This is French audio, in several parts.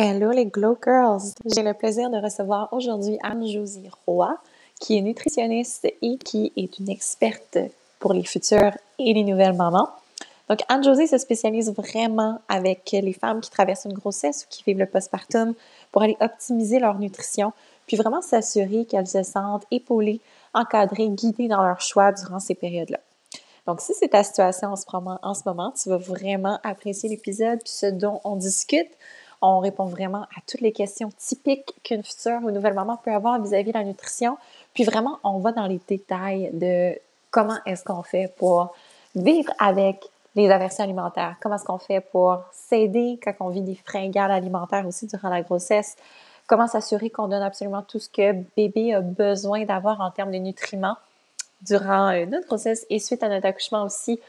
Hello les Glow Girls! J'ai le plaisir de recevoir aujourd'hui Anne-Josie Roy, qui est nutritionniste et qui est une experte pour les futures et les nouvelles mamans. Donc, Anne-Josie se spécialise vraiment avec les femmes qui traversent une grossesse ou qui vivent le postpartum pour aller optimiser leur nutrition, puis vraiment s'assurer qu'elles se sentent épaulées, encadrées, guidées dans leur choix durant ces périodes-là. Donc, si c'est ta situation en ce moment tu vas vraiment apprécier l'épisode puis ce dont on discute. On répond vraiment à toutes les questions typiques qu'une future ou nouvelle maman peut avoir vis-à-vis de la nutrition. Puis vraiment, on va dans les détails de comment est-ce qu'on fait pour vivre avec les aversions alimentaires, comment est-ce qu'on fait pour s'aider quand on vit des fringales alimentaires aussi durant la grossesse, comment s'assurer qu'on donne absolument tout ce que bébé a besoin d'avoir en termes de nutriments durant euh, notre grossesse et suite à notre accouchement aussi?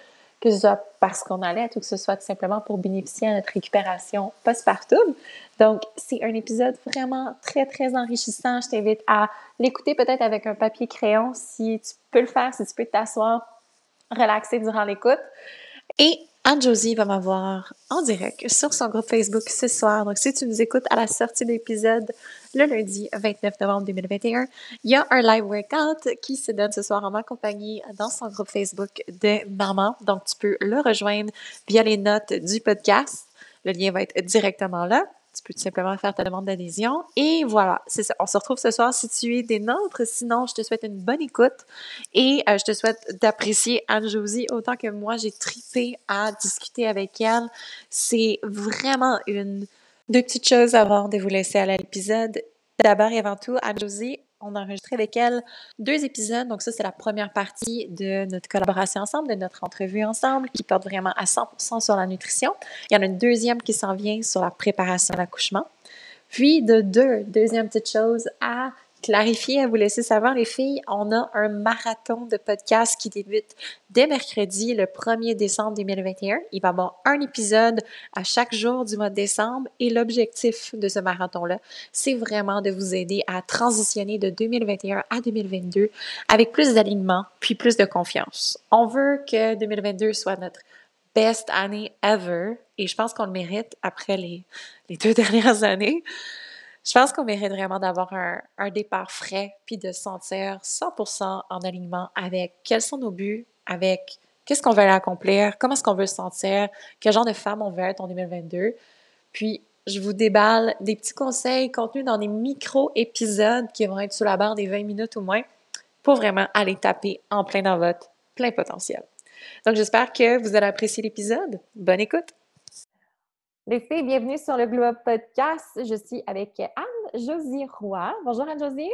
Que ce soit parce qu'on allait ou que ce soit tout simplement pour bénéficier à notre récupération postpartum. Donc, c'est un épisode vraiment très, très enrichissant. Je t'invite à l'écouter peut-être avec un papier crayon si tu peux le faire, si tu peux t'asseoir, relaxer durant l'écoute. Et Anne-Josie va m'avoir en direct sur son groupe Facebook ce soir. Donc, si tu nous écoutes à la sortie de l'épisode le lundi 29 novembre 2021, il y a un live workout qui se donne ce soir en ma compagnie dans son groupe Facebook de maman. Donc, tu peux le rejoindre via les notes du podcast. Le lien va être directement là tu peux tout simplement faire ta demande d'adhésion. Et voilà, c'est ça. On se retrouve ce soir si tu es des nôtres. Sinon, je te souhaite une bonne écoute et euh, je te souhaite d'apprécier Anne-Josie autant que moi, j'ai tripé à discuter avec elle. C'est vraiment une... Deux petites choses avant de vous laisser à l'épisode. D'abord et avant tout, Anne-Josie, on a enregistré avec elle deux épisodes. Donc ça, c'est la première partie de notre collaboration ensemble, de notre entrevue ensemble, qui porte vraiment à 100% sur la nutrition. Il y en a une deuxième qui s'en vient sur la préparation à l'accouchement. Puis de deux, deuxième petite chose à clarifier, à vous laisser savoir, les filles, on a un marathon de podcast qui débute dès mercredi, le 1er décembre 2021. Il va y avoir un épisode à chaque jour du mois de décembre et l'objectif de ce marathon-là, c'est vraiment de vous aider à transitionner de 2021 à 2022 avec plus d'alignement puis plus de confiance. On veut que 2022 soit notre best année ever et je pense qu'on le mérite après les, les deux dernières années je pense qu'on mérite vraiment d'avoir un, départ frais, puis de se sentir 100% en alignement avec quels sont nos buts, avec qu'est-ce qu'on veut accomplir, comment est-ce qu'on veut se sentir, quel genre de femme on veut être en 2022. Puis, je vous déballe des petits conseils contenus dans des micro-épisodes qui vont être sous la barre des 20 minutes ou moins pour vraiment aller taper en plein dans votre plein potentiel. Donc, j'espère que vous allez apprécier l'épisode. Bonne écoute! Les filles, bienvenue sur le Globe Podcast. Je suis avec Anne-Josie Roy. Bonjour Anne-Josie.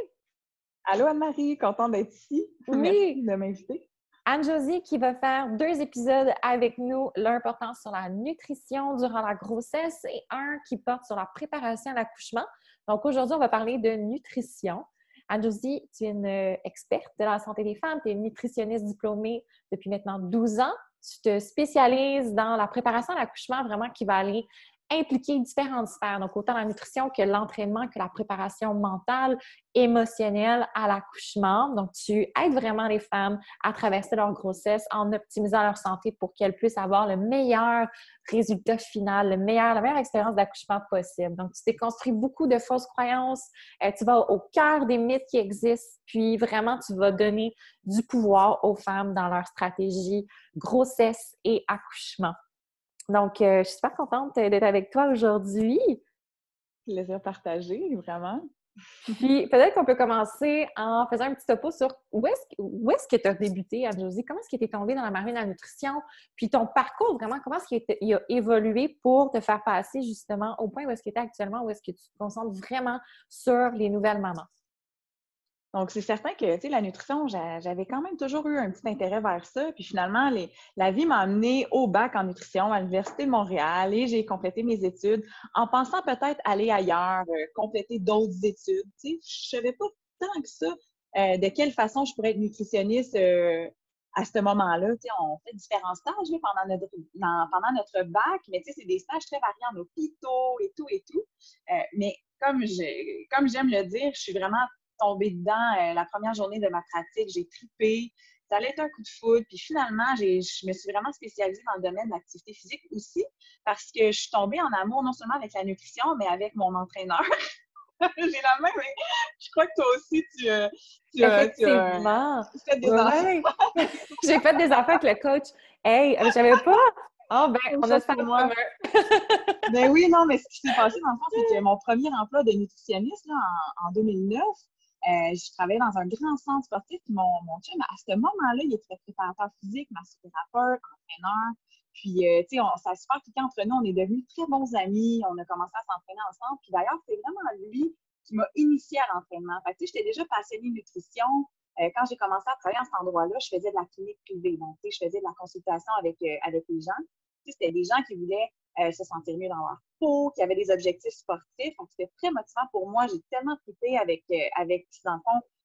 Allô Anne-Marie, contente d'être ici. Oui. Merci de m'inviter. Anne-Josie qui va faire deux épisodes avec nous, l'un portant sur la nutrition durant la grossesse et un qui porte sur la préparation à l'accouchement. Donc aujourd'hui, on va parler de nutrition. Anne-Josie, tu es une experte de la santé des femmes, tu es une nutritionniste diplômée depuis maintenant 12 ans tu te spécialises dans la préparation à l'accouchement vraiment qui va aller impliquer différentes sphères, donc autant la nutrition que l'entraînement, que la préparation mentale, émotionnelle à l'accouchement. Donc, tu aides vraiment les femmes à traverser leur grossesse en optimisant leur santé pour qu'elles puissent avoir le meilleur résultat final, le meilleur, la meilleure expérience d'accouchement possible. Donc, tu t'es construit beaucoup de fausses croyances, euh, tu vas au cœur des mythes qui existent, puis vraiment, tu vas donner du pouvoir aux femmes dans leur stratégie grossesse et accouchement. Donc, euh, je suis super contente d'être avec toi aujourd'hui. Plaisir partagé, vraiment. Puis peut-être qu'on peut commencer en faisant un petit topo sur où est-ce, que tu as débuté, Anne-Josie? Comment est-ce que tu es tombée dans la marine de la nutrition? Puis ton parcours, vraiment, comment est-ce qu'il a évolué pour te faire passer justement au point où est-ce que tu es actuellement, où est-ce que tu te concentres vraiment sur les nouvelles mamans? Donc, c'est certain que, la nutrition, j'avais quand même toujours eu un petit intérêt vers ça. Puis finalement, la vie m'a amené au bac en nutrition à l'Université de Montréal et j'ai complété mes études en pensant peut-être aller ailleurs, euh, compléter d'autres études. Tu sais, je savais pas tant que ça euh, de quelle façon je pourrais être nutritionniste euh, à ce moment-là. Tu sais, on fait différents stages pendant, notre, bac, mais tu sais, c'est des stages très variés en hôpitaux et tout et tout. mais comme comme j'aime le dire, je suis vraiment tombée dedans euh, la première journée de ma pratique. J'ai tripé. ça allait être un coup de foudre. Puis finalement, je me suis vraiment spécialisée dans le domaine de l'activité physique aussi parce que je suis tombée en amour non seulement avec la nutrition, mais avec mon entraîneur. J'ai la même. Je crois que toi aussi, tu, euh, tu, Effectivement. tu fait des enfants. J'ai fait des enfants avec le coach. Hey, euh, j'avais pas. Ah, oh, ben, on a ça moi. ben oui, non, mais ce qui s'est passé, dans le fond, c'est que mon premier emploi de nutritionniste, là, en, en 2009, euh, je travaillais dans un grand centre sportif, mon, mon chum, à ce moment-là, il était préparateur physique, massothérapeute, entraîneur. Puis, euh, tu sais, ça se super tout entre nous. On est devenus très bons amis. On a commencé à s'entraîner ensemble. Puis d'ailleurs, c'est vraiment lui qui m'a initié à l'entraînement. Fait tu sais, j'étais déjà passionnée de nutrition. Euh, quand j'ai commencé à travailler à cet endroit-là, je faisais de la clinique privée. Donc, tu sais, je faisais de la consultation avec, avec les gens. Tu sais, c'était des gens qui voulaient se sentir mieux dans leur peau, qui avaient des objectifs sportifs. Donc, c'était très motivant pour moi. J'ai tellement trippé avec, euh, avec, dans le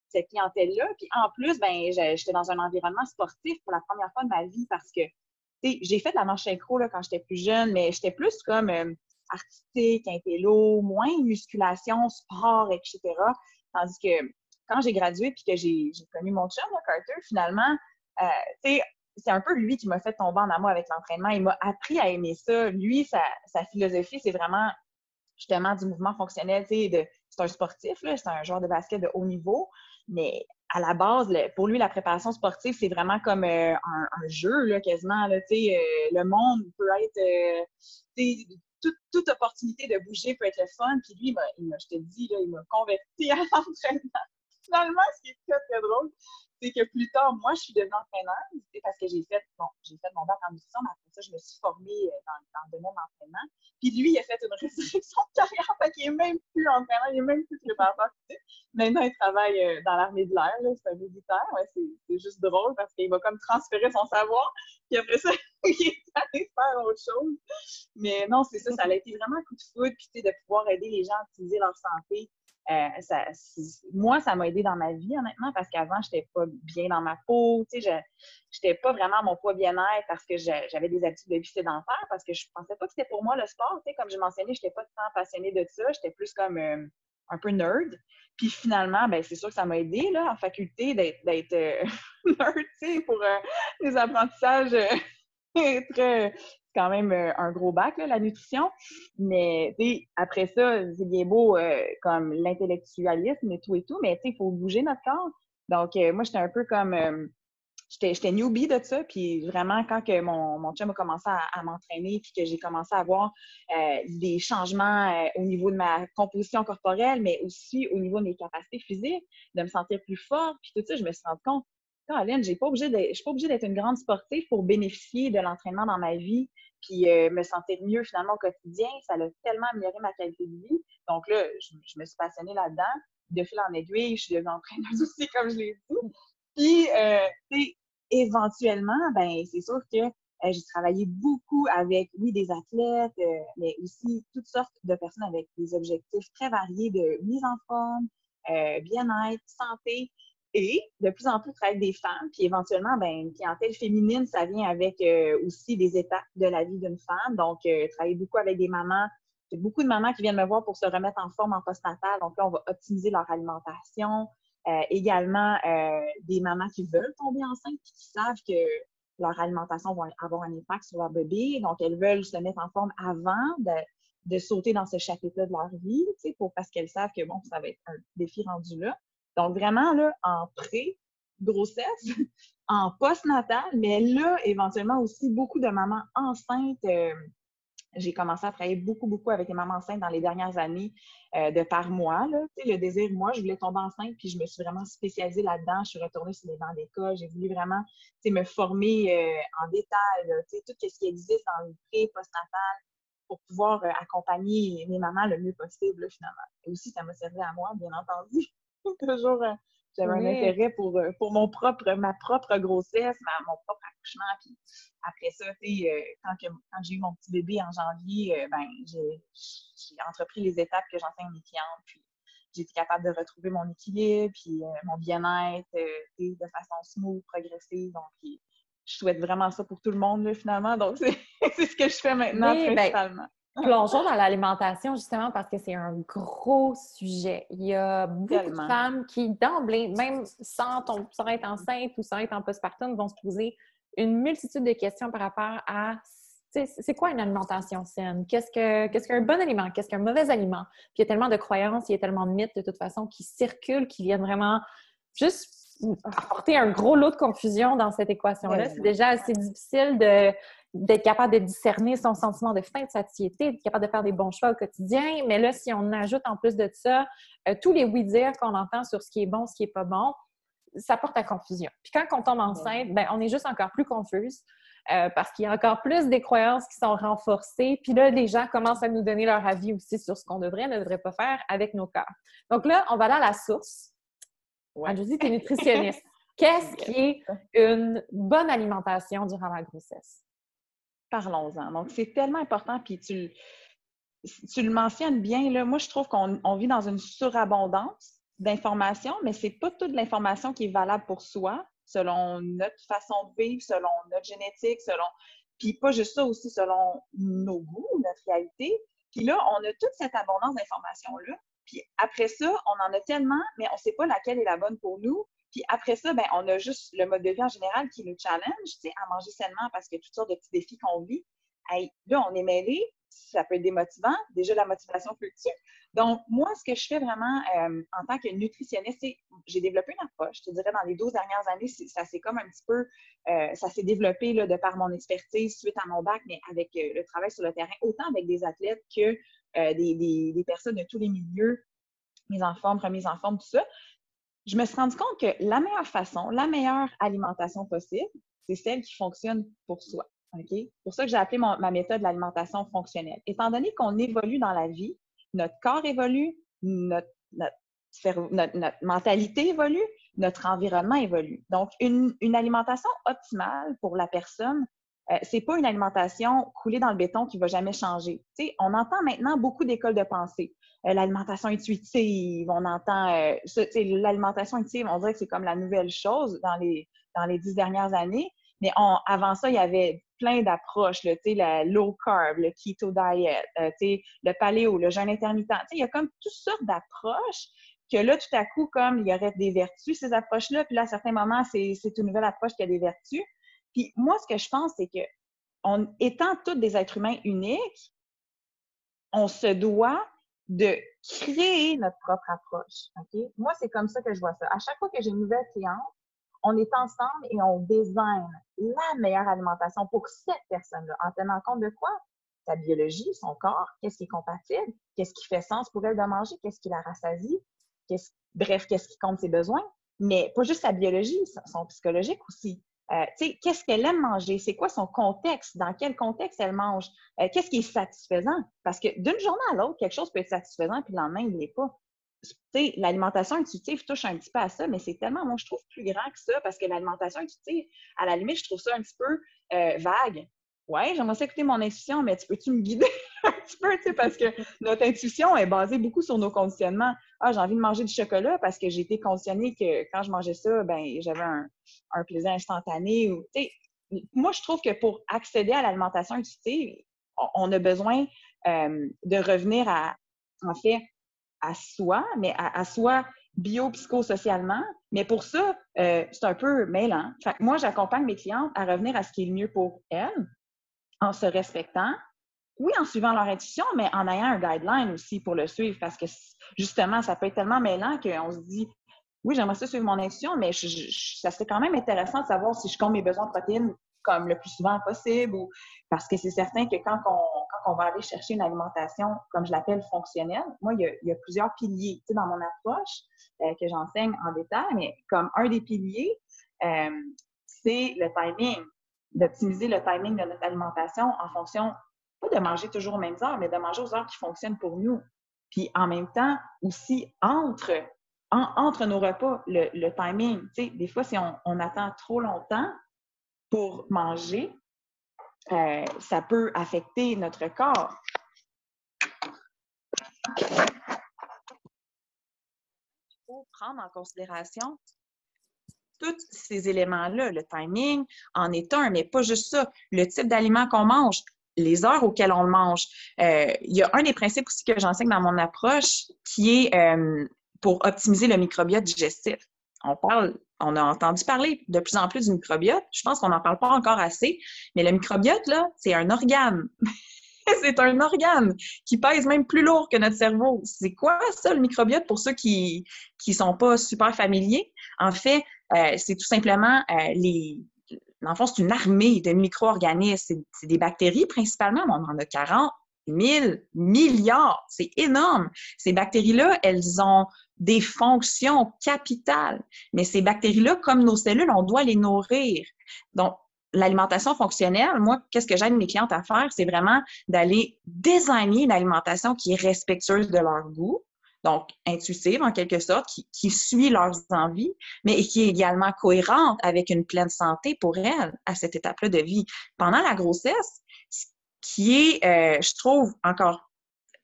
cette clientèle-là. Puis en plus, ben, j'étais dans un environnement sportif pour la première fois de ma vie parce que j'ai fait de la marche synchro là, quand j'étais plus jeune, mais j'étais plus comme euh, artistique, intello, moins musculation, sport, etc. Tandis que quand j'ai gradué puis que j'ai connu mon chum, Carter, finalement, euh, tu sais, c'est un peu lui qui m'a fait tomber en amour avec l'entraînement. Il m'a appris à aimer ça. Lui, sa, philosophie, c'est vraiment justement du mouvement fonctionnel. C'est un sportif, c'est un joueur de basket de haut niveau, mais à la base, pour lui, la préparation sportive, c'est vraiment comme euh, un, jeu, quasiment. Euh, le monde peut être. Euh, toute, opportunité de bouger peut être le fun. Puis lui, je te dis, il m'a converti à l'entraînement. Finalement, ce qui est très drôle, c'est que plus tard, moi, je suis devenue entraîneuse parce que j'ai fait, bon, j'ai fait mon bac en nutrition, mais après ça, je me suis formée euh, dans, le domaine de l'entraînement. Puis lui, il a fait une résurrection de carrière, fait qu'il n'est même plus entraîneur, il n'est même plus préparateur Maintenant, il travaille euh, dans l'armée de l'air, c'est un militaire. Ouais, c'est juste drôle parce qu'il va comme transférer son savoir, puis après ça, il est allé faire autre chose. Mais non, c'est ça, ça a été vraiment un coup de foudre, puis de pouvoir aider les gens à optimiser leur santé, ça, moi, ça m'a aidé dans ma vie, honnêtement, parce qu'avant, je n'étais pas bien dans ma peau. Tu sais, je n'étais pas vraiment à mon poids bien-être parce que j'avais des habitudes de vie sédentaire, parce que je pensais pas que c'était pour moi le sport. Tu sais, comme je mentionnais, je n'étais pas tant passionnée de ça. J'étais plus comme euh, un peu nerd. Puis finalement, ben, c'est sûr que ça m'a aidé là, en faculté d'être euh, nerd, tu sais, pour les apprentissages très quand même euh, un gros bac, la nutrition. Mais après ça, c'est bien beau euh, comme l'intellectualisme et tout et tout, mais il faut bouger notre corps. Donc, euh, moi, j'étais un peu comme. j'étais newbie de ça. Puis vraiment, quand que mon, mon chum a commencé à, m'entraîner, puis que j'ai commencé à voir des changements au niveau de ma composition corporelle, mais aussi au niveau de mes capacités physiques, de me sentir plus forte, puis tout ça, je me suis rendu compte Je ne suis pas obligée d'être une grande sportive pour bénéficier de l'entraînement dans ma vie puis euh, me sentir mieux finalement au quotidien. Ça a tellement amélioré ma qualité de vie. Donc là, je, me suis passionnée là-dedans. De fil en aiguille, je suis devenue entraîneuse aussi, comme je l'ai dit. Puis, euh, éventuellement, ben c'est sûr que euh, j'ai travaillé beaucoup avec, oui, des athlètes, mais aussi toutes sortes de personnes avec des objectifs très variés de mise en forme, bien-être, santé. Et de plus en plus, travailler avec des femmes, puis éventuellement, ben, une clientèle féminine, ça vient avec euh, aussi des étapes de la vie d'une femme. Donc, euh, travailler beaucoup avec des mamans. J'ai beaucoup de mamans qui viennent me voir pour se remettre en forme en postnatal. Donc là, on va optimiser leur alimentation. Euh, également, des mamans qui veulent tomber enceintes et qui savent que leur alimentation va avoir un impact sur leur bébé. Donc, elles veulent se mettre en forme avant de, sauter dans ce chapitre-là de leur vie, parce qu'elles savent que, bon, ça va être un défi rendu là. Donc, vraiment, là, en pré-grossesse, en post-natal, mais là, éventuellement aussi, beaucoup de mamans enceintes. Euh, j'ai commencé à travailler beaucoup, beaucoup avec les mamans enceintes dans les dernières années euh, de par moi. Là. le désir, moi, je voulais tomber enceinte, puis je me suis vraiment spécialisée là-dedans. Je suis retournée sur les bancs d'école. J'ai voulu vraiment me former euh, en détail, tout ce qui existe le pré, post-natal, pour pouvoir accompagner mes mamans le mieux possible, finalement. Et aussi, ça m'a servi à moi, bien entendu. toujours, euh, j'avais un intérêt pour, euh, pour mon propre, ma propre grossesse, mon propre accouchement. Puis après ça, euh, quand, quand j'ai eu mon petit bébé en janvier, ben, j'ai entrepris les étapes que j'enseigne à mes clientes. Puis j'ai été capable de retrouver mon équilibre, puis mon bien-être de façon smooth, progressive. Donc, je souhaite vraiment ça pour tout le monde, finalement. Donc, c'est ce que je fais maintenant, ben, principalement. Plongeons dans l'alimentation justement parce que c'est un gros sujet. Il y a beaucoup de femmes qui, d'emblée, même sans, sans, être enceinte ou sans être en postpartum, vont se poser une multitude de questions par rapport à c'est quoi une alimentation saine? Qu'est-ce qu'un bon aliment? Qu'est-ce qu'un mauvais aliment? Puis il y a tellement de croyances, il y a tellement de mythes de toute façon qui circulent, qui viennent vraiment juste apporter un gros lot de confusion dans cette équation-là. C'est déjà assez difficile d'être capable de discerner son sentiment de faim, de satiété, d'être capable de faire des bons choix au quotidien. Mais là, si on ajoute en plus de ça euh, tous les oui-dire qu'on entend sur ce qui est bon, ce qui n'est pas bon, ça porte à confusion. Puis quand on tombe enceinte, ben, on est juste encore plus confuse. Euh, parce qu'il y a encore plus des croyances qui sont renforcées. Puis là, les gens commencent à nous donner leur avis aussi sur ce qu'on devrait, ne devrait pas faire avec nos corps. Donc là, on va dans la source. Ouais. dis, tu es nutritionniste. Qu'est-ce qui est une bonne alimentation durant la grossesse? Parlons-en. Donc, c'est tellement important, puis tu, tu le mentionnes bien. Là, moi, je trouve qu'on vit dans une surabondance d'informations, mais c'est pas toute l'information qui est valable pour soi selon notre façon de vivre, selon notre génétique, selon. Puis pas juste ça aussi, selon nos goûts, notre réalité. Puis là, on a toute cette abondance d'informations-là. Puis après ça, on en a tellement, mais on ne sait pas laquelle est la bonne pour nous. Puis après ça, ben, on a juste le mode de vie en général qui nous challenge, à manger sainement parce a toutes sortes de petits défis qu'on vit. là, on est mêlé, ça peut être démotivant. Déjà, la motivation fluctue. Donc, moi, ce que je fais vraiment euh, en tant que nutritionniste, c'est j'ai développé une approche. Je te dirais, dans les 12 dernières années, ça s'est comme un petit peu, euh, ça s'est développé là, de par mon expertise suite à mon bac, mais avec euh, le travail sur le terrain, autant avec des athlètes que des, des, personnes de tous les milieux, mise en forme, remise en forme, tout ça. Je me suis rendu compte que la meilleure façon, la meilleure alimentation possible, c'est celle qui fonctionne pour soi. C'est pour ça que j'ai appelé ma méthode l'alimentation fonctionnelle. Étant donné qu'on évolue dans la vie, notre corps évolue, notre, mentalité évolue, notre environnement évolue. Donc, une, alimentation optimale pour la personne, euh, c'est pas une alimentation coulée dans le béton qui va jamais changer. on entend maintenant beaucoup d'écoles de pensée. Euh, l'alimentation intuitive, on entend euh, l'alimentation intuitive, on dirait que c'est comme la nouvelle chose dans les, dans les dix dernières années. Mais avant ça, il y avait plein d'approches, la low carb, le keto diet, euh, le paléo, le jeûne intermittent. Il y a comme toutes sortes d'approches que là, tout à coup, comme il y aurait des vertus, ces approches-là, puis là, à certains moments, c'est une nouvelle approche qui a des vertus. Puis moi, ce que je pense, c'est que en étant tous des êtres humains uniques, on se doit de créer notre propre approche. Moi, c'est comme ça que je vois ça. À chaque fois que j'ai une nouvelle cliente, on est ensemble et on design la meilleure alimentation pour cette personne-là, en tenant compte de quoi? Sa biologie, son corps, qu'est-ce qui est compatible, qu'est-ce qui fait sens pour elle de manger, qu'est-ce qui la rassasie, bref, qu'est-ce qui compte ses besoins, mais pas juste sa biologie, son psychologique aussi. Euh, qu'est-ce qu'elle aime manger? C'est quoi son contexte? Dans quel contexte elle mange? Euh, qu'est-ce qui est satisfaisant? Parce que d'une journée à l'autre, quelque chose peut être satisfaisant, puis le lendemain, il ne l'est pas l'alimentation intuitive touche un petit peu à ça, mais c'est tellement, moi, je trouve plus grand que ça parce que l'alimentation intuitive, à la limite, je trouve ça un petit peu euh, vague. Ouais, j'aimerais ça écouter mon intuition, mais tu peux-tu me guider un petit peu, parce que notre intuition est basée beaucoup sur nos conditionnements. Ah, j'ai envie de manger du chocolat parce que j'ai été conditionnée que quand je mangeais ça, ben j'avais un, plaisir instantané. Ou, moi, je trouve que pour accéder à l'alimentation intuitive, on, a besoin euh, de revenir à, en fait, à soi, mais à, soi bio-psychosocialement. Mais pour ça, euh, c'est un peu mêlant. Moi, j'accompagne mes clientes à revenir à ce qui est le mieux pour elles, en se respectant, oui, en suivant leur intuition, mais en ayant un guideline aussi pour le suivre, parce que justement, ça peut être tellement mêlant qu'on se dit, oui, j'aimerais ça suivre mon intuition, mais ça serait quand même intéressant de savoir si je compte mes besoins de protéines comme le plus souvent possible, parce que c'est certain que quand on, va aller chercher une alimentation, comme je l'appelle, fonctionnelle, moi, il y a, plusieurs piliers dans mon approche euh, que j'enseigne en détail, mais comme un des piliers, euh, c'est le timing, d'optimiser le timing de notre alimentation en fonction, pas de manger toujours aux mêmes heures, mais de manger aux heures qui fonctionnent pour nous. Puis en même temps, aussi entre, nos repas, le, timing. Des fois, si on attend trop longtemps, pour manger, euh, ça peut affecter notre corps. Il faut prendre en considération tous ces éléments-là, le timing en est un, mais pas juste ça, le type d'aliment qu'on mange, les heures auxquelles on le mange. Euh, il y a un des principes aussi que j'enseigne dans mon approche qui est euh, pour optimiser le microbiote digestif. On parle, on a entendu parler de plus en plus du microbiote. Je pense qu'on n'en parle pas encore assez, mais le microbiote, là, c'est un organe. c'est un organe qui pèse même plus lourd que notre cerveau. C'est quoi ça, le microbiote, pour ceux qui ne sont pas super familiers? En fait, euh, c'est tout simplement les, dans le fond, c'est une armée de micro-organismes. C'est des bactéries principalement, mais on en a 40 000 milliards. C'est énorme. Ces bactéries-là, elles ont des fonctions capitales. Mais ces bactéries-là, comme nos cellules, on doit les nourrir. Donc, l'alimentation fonctionnelle, moi, qu'est-ce que j'aide mes clientes à faire? C'est vraiment d'aller désigner une alimentation qui est respectueuse de leur goût, donc intuitive en quelque sorte, qui, suit leurs envies, mais qui est également cohérente avec une pleine santé pour elles à cette étape-là de vie. Pendant la grossesse, ce qui est, euh, je trouve, encore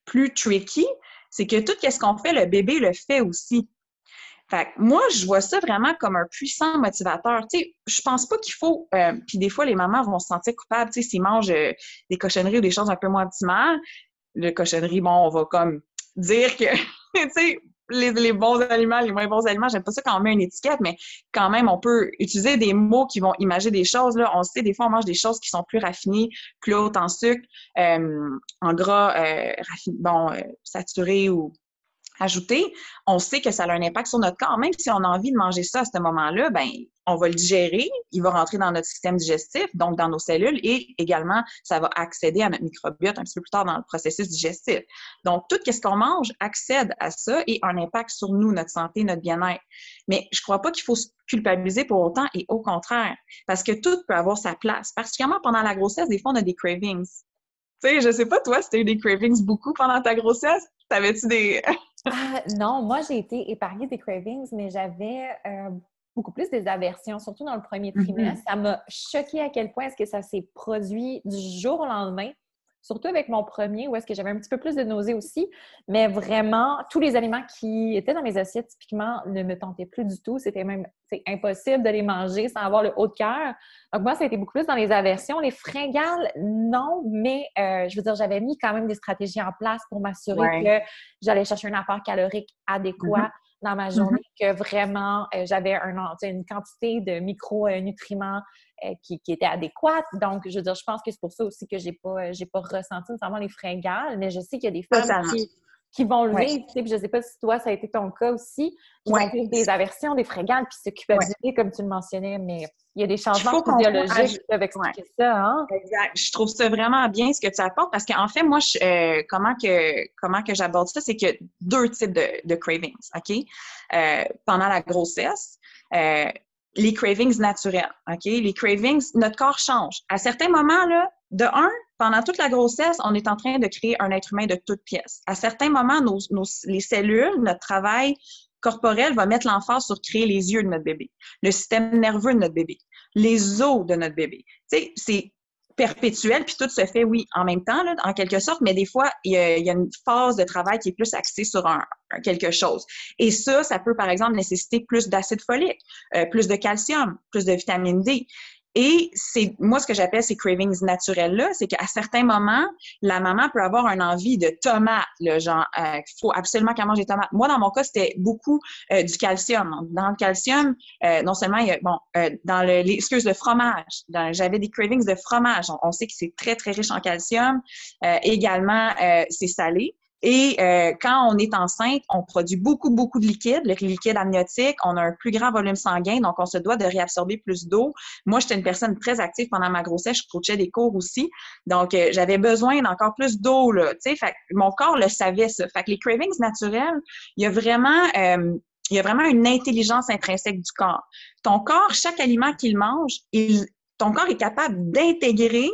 plus tricky, c'est que tout ce qu'on fait, le bébé le fait aussi. Fait moi, je vois ça vraiment comme un puissant motivateur. Tu sais, je pense pas qu'il faut. Euh, puis des fois, les mamans vont se sentir coupables, tu sais, s'ils mangent euh, des cochonneries ou des choses un peu moins optimales. Le cochonnerie, bon, on va comme dire que, tu sais, les, bons aliments, les moins bons aliments, j'aime pas ça quand on met une étiquette, mais quand même, on peut utiliser des mots qui vont imaginer des choses. Là. On sait, des fois, on mange des choses qui sont plus raffinées, plus hautes en sucre, euh, en gras, euh, bon, euh, saturé ou ajouté, on sait que ça a un impact sur notre corps. Même si on a envie de manger ça à ce moment-là, ben on va le digérer, il va rentrer dans notre système digestif, donc dans nos cellules, et également, ça va accéder à notre microbiote un petit peu plus tard dans le processus digestif. Donc, tout ce qu'on mange accède à ça et a un impact sur nous, notre santé, notre bien-être. Mais je crois pas qu'il faut se culpabiliser pour autant, et au contraire, parce que tout peut avoir sa place. Particulièrement pendant la grossesse, des fois, on a des cravings. Tu sais, je sais pas, toi, si tu as eu des cravings beaucoup pendant ta grossesse, t'avais-tu des... Ah, non, moi, j'ai été épargnée des cravings, mais j'avais euh, beaucoup plus des aversions, surtout dans le premier mm-hmm. trimestre. Ça m'a choqué à quel point est-ce que ça s'est produit du jour au lendemain surtout avec mon premier, où est-ce que j'avais un petit peu plus de nausées aussi. Mais vraiment, tous les aliments qui étaient dans mes assiettes, typiquement, ne me tentaient plus du tout. C'était même impossible de les manger sans avoir le haut de cœur. Donc, moi, ça a été beaucoup plus dans les aversions. Les fringales, non, mais euh, je veux dire, j'avais mis quand même des stratégies en place pour m'assurer que j'allais chercher un apport calorique adéquat. Mm-hmm. Dans ma journée, mm-hmm. que vraiment euh, j'avais un, une quantité de micronutriments euh, qui, était adéquate. Donc, je veux dire, je pense que c'est pour ça aussi que j'ai pas, j'ai pas ressenti nécessairement les fringales, mais je sais qu'il y a des femmes qui, vont le vivre. Tu sais, je sais pas si toi, ça a été ton cas aussi, qui vont vivre des aversions, des fringales, puis se culpabiliser, comme tu le mentionnais, mais il y a des changements physiologiques qui peuvent expliquer ça. Hein? Exact. Je trouve ça vraiment bien ce que tu apportes parce qu'en fait, moi, euh, comment que comment que j'aborde ça, c'est qu'il y a deux types de, cravings, OK? Euh, pendant la grossesse, les cravings naturels, OK? Les cravings, notre corps change. À certains moments, là, de un, pendant toute la grossesse, on est en train de créer un être humain de toutes pièces. À certains moments, nos, les cellules, notre travail corporel va mettre l'emphase sur créer les yeux de notre bébé, le système nerveux de notre bébé, les os de notre bébé. Tu sais, c'est perpétuel, puis tout se fait, oui, en même temps, là, en quelque sorte, mais des fois, il y, a, une phase de travail qui est plus axée sur un, quelque chose. Et ça, ça peut, par exemple, nécessiter plus d'acide folique, euh, plus de calcium, plus de vitamine D. Et c'est moi ce que j'appelle ces cravings naturels là, c'est qu'à certains moments, la maman peut avoir une envie de tomates, le genre euh, il faut absolument qu'elle mange des tomates. Moi dans mon cas, c'était beaucoup euh, du calcium. Dans le calcium, euh, non seulement il y a, bon dans le les, excuse le fromage, j'avais des cravings de fromage. On, on, sait que c'est très très riche en calcium. également c'est salé. Et euh, quand on est enceinte, on produit beaucoup, beaucoup de liquide, le liquide amniotique. On a un plus grand volume sanguin, donc on se doit de réabsorber plus d'eau. Moi, j'étais une personne très active pendant ma grossesse. Je coachais des cours aussi. Donc, euh, j'avais besoin d'encore plus d'eau, là. Tu sais, mon corps le savait, ça. Fait que les cravings naturels, il y a vraiment... Euh, il y a vraiment une intelligence intrinsèque du corps. Ton corps, chaque aliment qu'il mange, il, ton corps est capable d'intégrer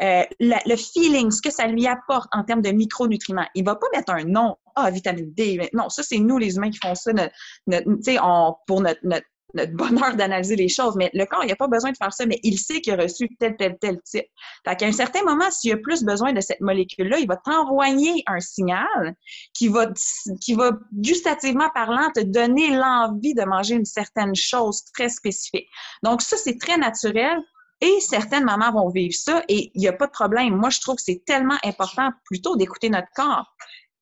euh, le feeling, ce que ça lui apporte en termes de micronutriments. Il va pas mettre un nom, ah, vitamine D. Non, ça, c'est nous, les humains, qui font ça notre, pour notre, notre, notre bonheur d'analyser les choses. Mais le corps, il n'a pas besoin de faire ça, mais il sait qu'il a reçu tel, tel, tel type. Fait qu'à un certain moment, s'il a plus besoin de cette molécule-là, il va t'envoyer un signal qui va, qui va, gustativement parlant, te donner l'envie de manger une certaine chose très spécifique. Donc, ça, c'est très naturel Et certaines mamans vont vivre ça et il n'y a pas de problème. Moi, je trouve que c'est tellement important plutôt d'écouter notre corps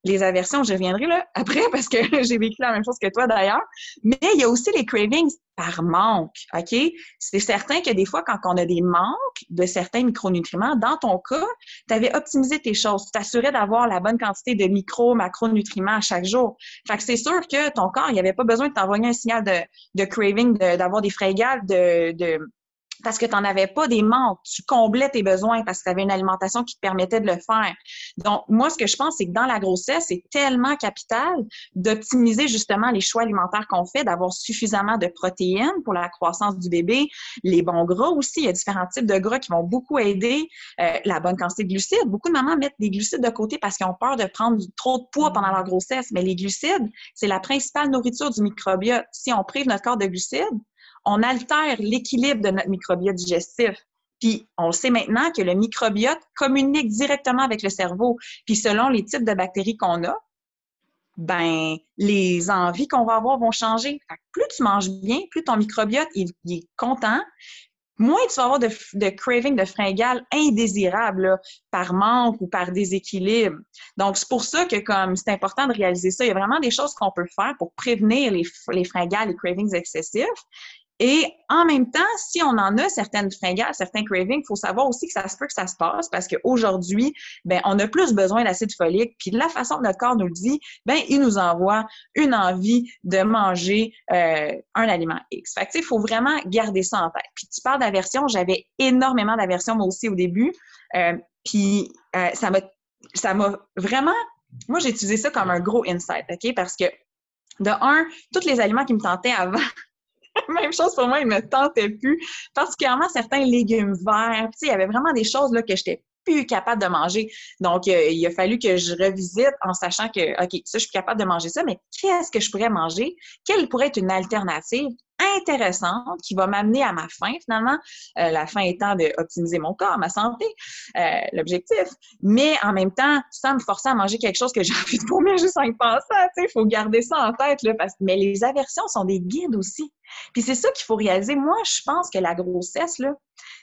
les aversions, je reviendrai là après parce que j'ai vécu la même chose que toi d'ailleurs. Mais il y a aussi les cravings par manque, OK? C'est certain que des fois, quand on a des manques de certains micronutriments, dans ton cas, tu avais optimisé tes choses. Tu t'assurais d'avoir la bonne quantité de micro, macronutriments à chaque jour. Fait que c'est sûr que ton corps, il n'y avait pas besoin de t'envoyer un signal de, craving, d'avoir des fringales, de, de parce que tu n'en avais pas des manques. Tu comblais tes besoins parce que tu avais une alimentation qui te permettait de le faire. Donc, moi, ce que je pense, c'est que dans la grossesse, c'est tellement capital d'optimiser justement les choix alimentaires qu'on fait, d'avoir suffisamment de protéines pour la croissance du bébé, les bons gras aussi. Il y a différents types de gras qui vont beaucoup aider euh, la bonne quantité de glucides. Beaucoup de mamans mettent des glucides de côté parce qu'ils ont peur de prendre trop de poids pendant leur grossesse. Mais les glucides, c'est la principale nourriture du microbiote. Si on prive notre corps de glucides, on altère l'équilibre de notre microbiote digestif. Puis on sait maintenant que le microbiote communique directement avec le cerveau. Puis selon les types de bactéries qu'on a, ben les envies qu'on va avoir vont changer. plus tu manges bien, plus ton microbiote il, est content, moins tu vas avoir de, de craving, de fringales indésirables par manque ou par déséquilibre. Donc, c'est pour ça que comme c'est important de réaliser ça. Il y a vraiment des choses qu'on peut faire pour prévenir les, les fringales, les cravings excessifs. Et en même temps, si on en a certaines fringales, certains cravings, il faut savoir aussi que ça se peut que ça se passe parce qu'aujourd'hui, ben, on a plus besoin d'acide folique. Puis de la façon que notre corps nous le dit, ben, il nous envoie une envie de manger euh, un aliment X. Fait que, il faut vraiment garder ça en tête. Puis tu parles d'aversion, j'avais énormément d'aversion moi aussi au début. Euh, puis euh, ça m'a ça m'a vraiment moi j'ai utilisé ça comme un gros insight, OK? Parce que de un, tous les aliments qui me tentaient avant Même chose pour moi, il me tentait plus. Particulièrement certains légumes verts. il y avait vraiment des choses là, que j'étais plus capable de manger. Donc, euh, il a fallu que je revisite en sachant que, OK, ça, je suis capable de manger ça, mais qu'est-ce que je pourrais manger? Quelle pourrait être une alternative? Intéressante qui va m'amener à ma fin finalement, euh, la fin étant d'optimiser mon corps, ma santé, euh, l'objectif, mais en même temps, sans me forcer à manger quelque chose que j'ai envie de vomir juste en y pensant, il faut garder ça en tête, là, parce... mais les aversions sont des guides aussi. Puis c'est ça qu'il faut réaliser. Moi, je pense que la grossesse, là,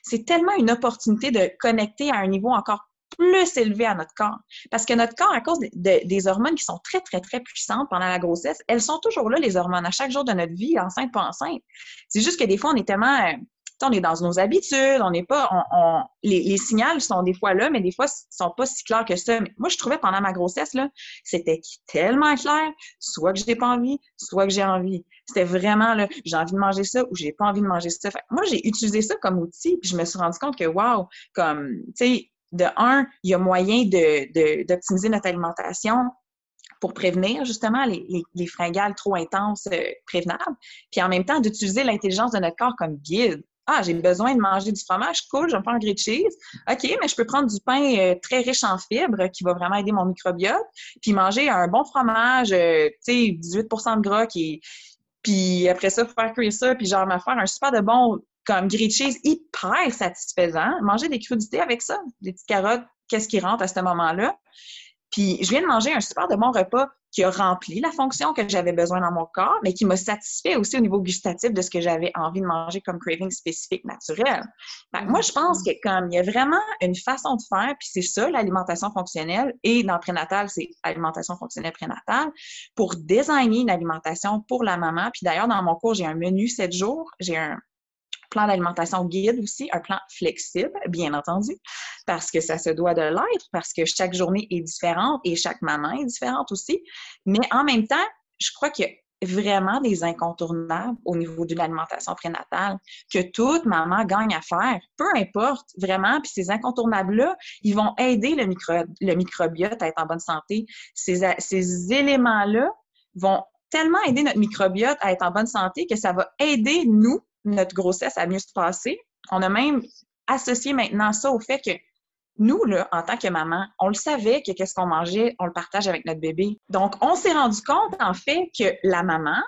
c'est tellement une opportunité de connecter à un niveau encore plus élevé à notre corps. Parce que notre corps, à cause des hormones qui sont très, très, très puissantes pendant la grossesse, elles sont toujours là, les hormones, à chaque jour de notre vie, enceinte, pas enceinte. C'est juste que des fois, on est tellement... Euh, on est dans nos habitudes, on n'est pas, on, les, les signaux sont des fois là, mais des fois, ils sont pas si clairs que ça. Mais moi, je trouvais pendant ma grossesse, là, c'était tellement clair, soit que j'ai pas envie, soit que j'ai envie. C'était vraiment, là, j'ai envie de manger ça ou j'ai pas envie de manger ça. moi, j'ai utilisé ça comme outil, puis je me suis rendu compte que, wow, comme, tu sais, de un, il y a moyen d'optimiser notre alimentation pour prévenir justement les, les, fringales trop intenses euh, prévenables, puis en même temps d'utiliser l'intelligence de notre corps comme guide. Ah, j'ai besoin de manger du fromage, cool, je vais me faire un grilled cheese. OK, mais je peux prendre du pain euh, très riche en fibres qui va vraiment aider mon microbiote, puis manger un bon fromage, euh, tu sais, 18% de gras qui puis après ça, faire cuire ça, puis genre me faire un super de bon comme grilled cheese hyper satisfaisant. Manger des crudités avec ça, des petites carottes, qu'est-ce qui rentre à ce moment-là? Puis je viens de manger un super de bon repas qui a rempli la fonction que j'avais besoin dans mon corps, mais qui m'a satisfait aussi au niveau gustatif de ce que j'avais envie de manger comme craving spécifique naturel. moi, je pense que comme il y a vraiment une façon de faire, puis c'est ça l'alimentation fonctionnelle, et dans le prénatal, c'est alimentation fonctionnelle prénatale, pour designer une alimentation pour la maman. Puis d'ailleurs, dans mon cours, j'ai un menu 7 jours, j'ai un, plan d'alimentation guide aussi, un plan flexible, bien entendu, parce que ça se doit de l'être, parce que chaque journée est différente et chaque maman est différente aussi. Mais en même temps, je crois qu'il y a vraiment des incontournables au niveau de l'alimentation prénatale que toute maman gagne à faire, peu importe vraiment. Puis ces incontournables-là, ils vont aider le, micro, le microbiote à être en bonne santé. Ces, ces éléments-là vont tellement aider notre microbiote à être en bonne santé que ça va aider nous notre grossesse a mieux se passer. On a même associé maintenant ça au fait que nous, là, en tant que maman, on le savait que qu'est-ce qu'on mangeait, on le partage avec notre bébé. Donc, on s'est rendu compte, en fait, que la maman,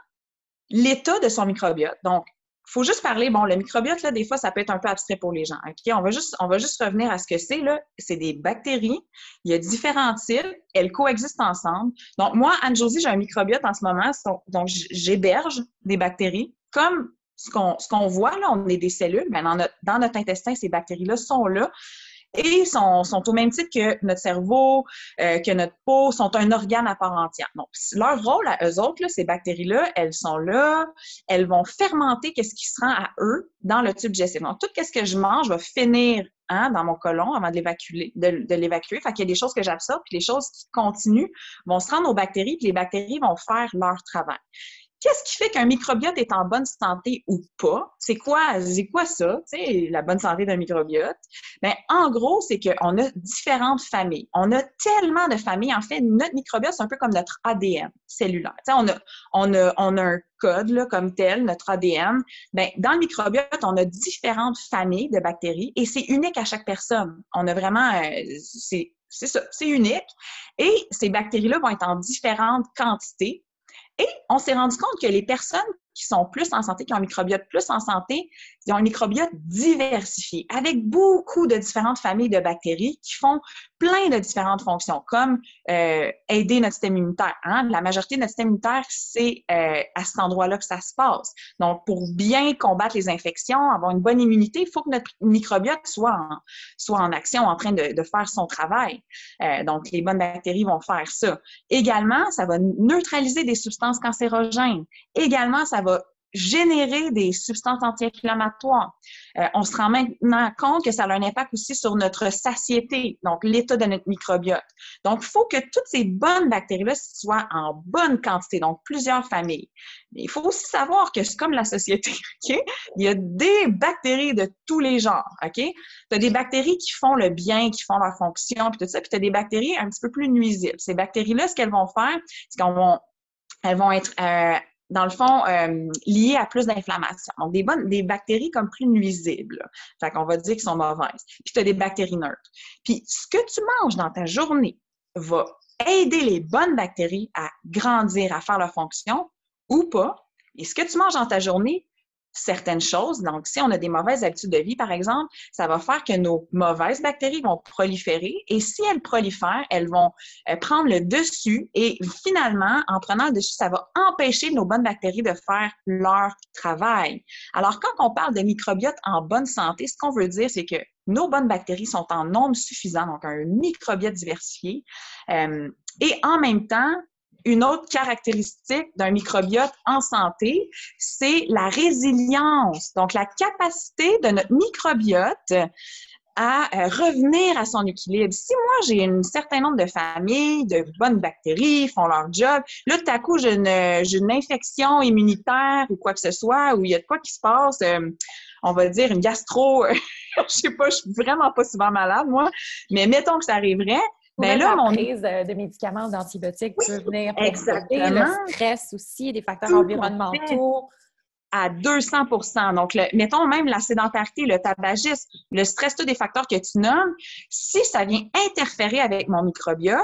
l'état de son microbiote, donc, il faut juste parler, bon, le microbiote, là, des fois, ça peut être un peu abstrait pour les gens. OK? On va juste, on va juste revenir à ce que c'est, là. C'est des bactéries. Il y a différents types. Elles coexistent ensemble. Donc, moi, Anne-Josie, j'ai un microbiote en ce moment. Donc, j'héberge des bactéries comme ce qu'on voit, là, on est des cellules, mais dans notre, intestin, ces bactéries-là sont là et sont, sont, au même titre que notre cerveau, euh, que notre peau, sont un organe à part entière. Donc, leur rôle à eux autres, ces bactéries-là, elles sont là, elles vont fermenter qu'est-ce qui se rend à eux dans le tube digestif. Donc, tout ce que je mange va finir hein, dans mon côlon avant de l'évacuer. De, de l'évacuer. Fait qu'il y a des choses que j'absorbe, puis les choses qui continuent vont se rendre aux bactéries, puis les bactéries vont faire leur travail. Qu'est-ce qui fait qu'un microbiote est en bonne santé ou pas? C'est quoi, c'est quoi ça, la bonne santé d'un microbiote? Bien, en gros, c'est qu'on a différentes familles. On a tellement de familles. En fait, notre microbiote, c'est un peu comme notre ADN cellulaire. On a, on a, on a un code là, comme tel, notre ADN. Bien, dans le microbiote, on a différentes familles de bactéries et c'est unique à chaque personne. On a vraiment, euh, c'est ça, c'est unique. Et ces bactéries-là vont être en différentes quantités et on s'est rendu compte que les personnes qui sont plus en santé, qui ont un microbiote plus en santé, ils ont un microbiote diversifié, avec beaucoup de différentes familles de bactéries qui font plein de différentes fonctions, comme euh, aider notre système immunitaire. Hein? La majorité de notre système immunitaire, c'est euh, à cet endroit-là que ça se passe. Donc, pour bien combattre les infections, avoir une bonne immunité, il faut que notre microbiote soit en, soit en action, en train de, de faire son travail. Euh, donc, les bonnes bactéries vont faire ça. Également, ça va neutraliser des substances cancérogènes. Également, ça va générer des substances anti-inflammatoires. Euh, on se rend maintenant compte que ça a un impact aussi sur notre satiété, donc l'état de notre microbiote. Donc, il faut que toutes ces bonnes bactéries-là soient en bonne quantité, donc plusieurs familles. Mais il faut aussi savoir que c'est comme la société? Il y a des bactéries de tous les genres, OK? Tu as des bactéries qui font le bien, qui font leur fonction, puis tout ça, puis tu as des bactéries un petit peu plus nuisibles. Ces bactéries-là, ce qu'elles vont faire, c'est qu'elles vont elles vont être euh, dans le fond, euh, liées à plus d'inflammation. Donc, des, bonnes, des bactéries comme plus nuisibles. Fait qu'on va dire qu'elles sont mauvaises. Puis, tu as des bactéries neutres. Puis, ce que tu manges dans ta journée va aider les bonnes bactéries à grandir, à faire leur fonction ou pas. Et ce que tu manges dans ta journée certaines choses. Donc, si on a des mauvaises habitudes de vie, par exemple, ça va faire que nos mauvaises bactéries vont proliférer et si elles prolifèrent, elles vont euh, prendre le dessus et finalement, en prenant le dessus, ça va empêcher nos bonnes bactéries de faire leur travail. Alors, quand on parle de microbiote en bonne santé, ce qu'on veut dire, c'est que nos bonnes bactéries sont en nombre suffisant, donc un microbiote diversifié. Euh, et en même temps, une autre caractéristique d'un microbiote en santé, c'est la résilience, donc la capacité de notre microbiote à euh, revenir à son équilibre. Si moi, j'ai un certain nombre de familles, de bonnes bactéries, font leur job, là, tout à coup, j'ai une, infection immunitaire ou quoi que ce soit, ou il y a de quoi qui se passe, euh, on va dire une gastro, je sais pas, je suis vraiment pas souvent malade, moi, mais mettons que ça arriverait, ben là, la prise de médicaments d'antibiotiques peut venir exactement. le stress aussi, des facteurs environnementaux. À 200% Donc, mettons même la sédentarité, le tabagisme, le stress, tous des facteurs que tu nommes, si ça vient interférer avec mon microbiote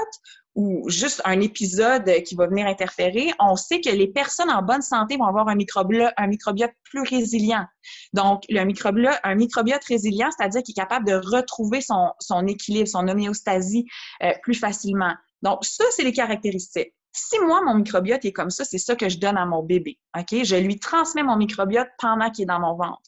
ou juste un épisode qui va venir interférer, on sait que les personnes en bonne santé vont avoir un microbiote, un microbiote plus résilient. Donc, un microbiote résilient, c'est-à-dire qu'il est capable de retrouver son, son équilibre, son homéostasie euh, plus facilement. Donc, ça, c'est les caractéristiques. Si moi, mon microbiote est comme ça, c'est ça que je donne à mon bébé. OK? Je lui transmets mon microbiote pendant qu'il est dans mon ventre.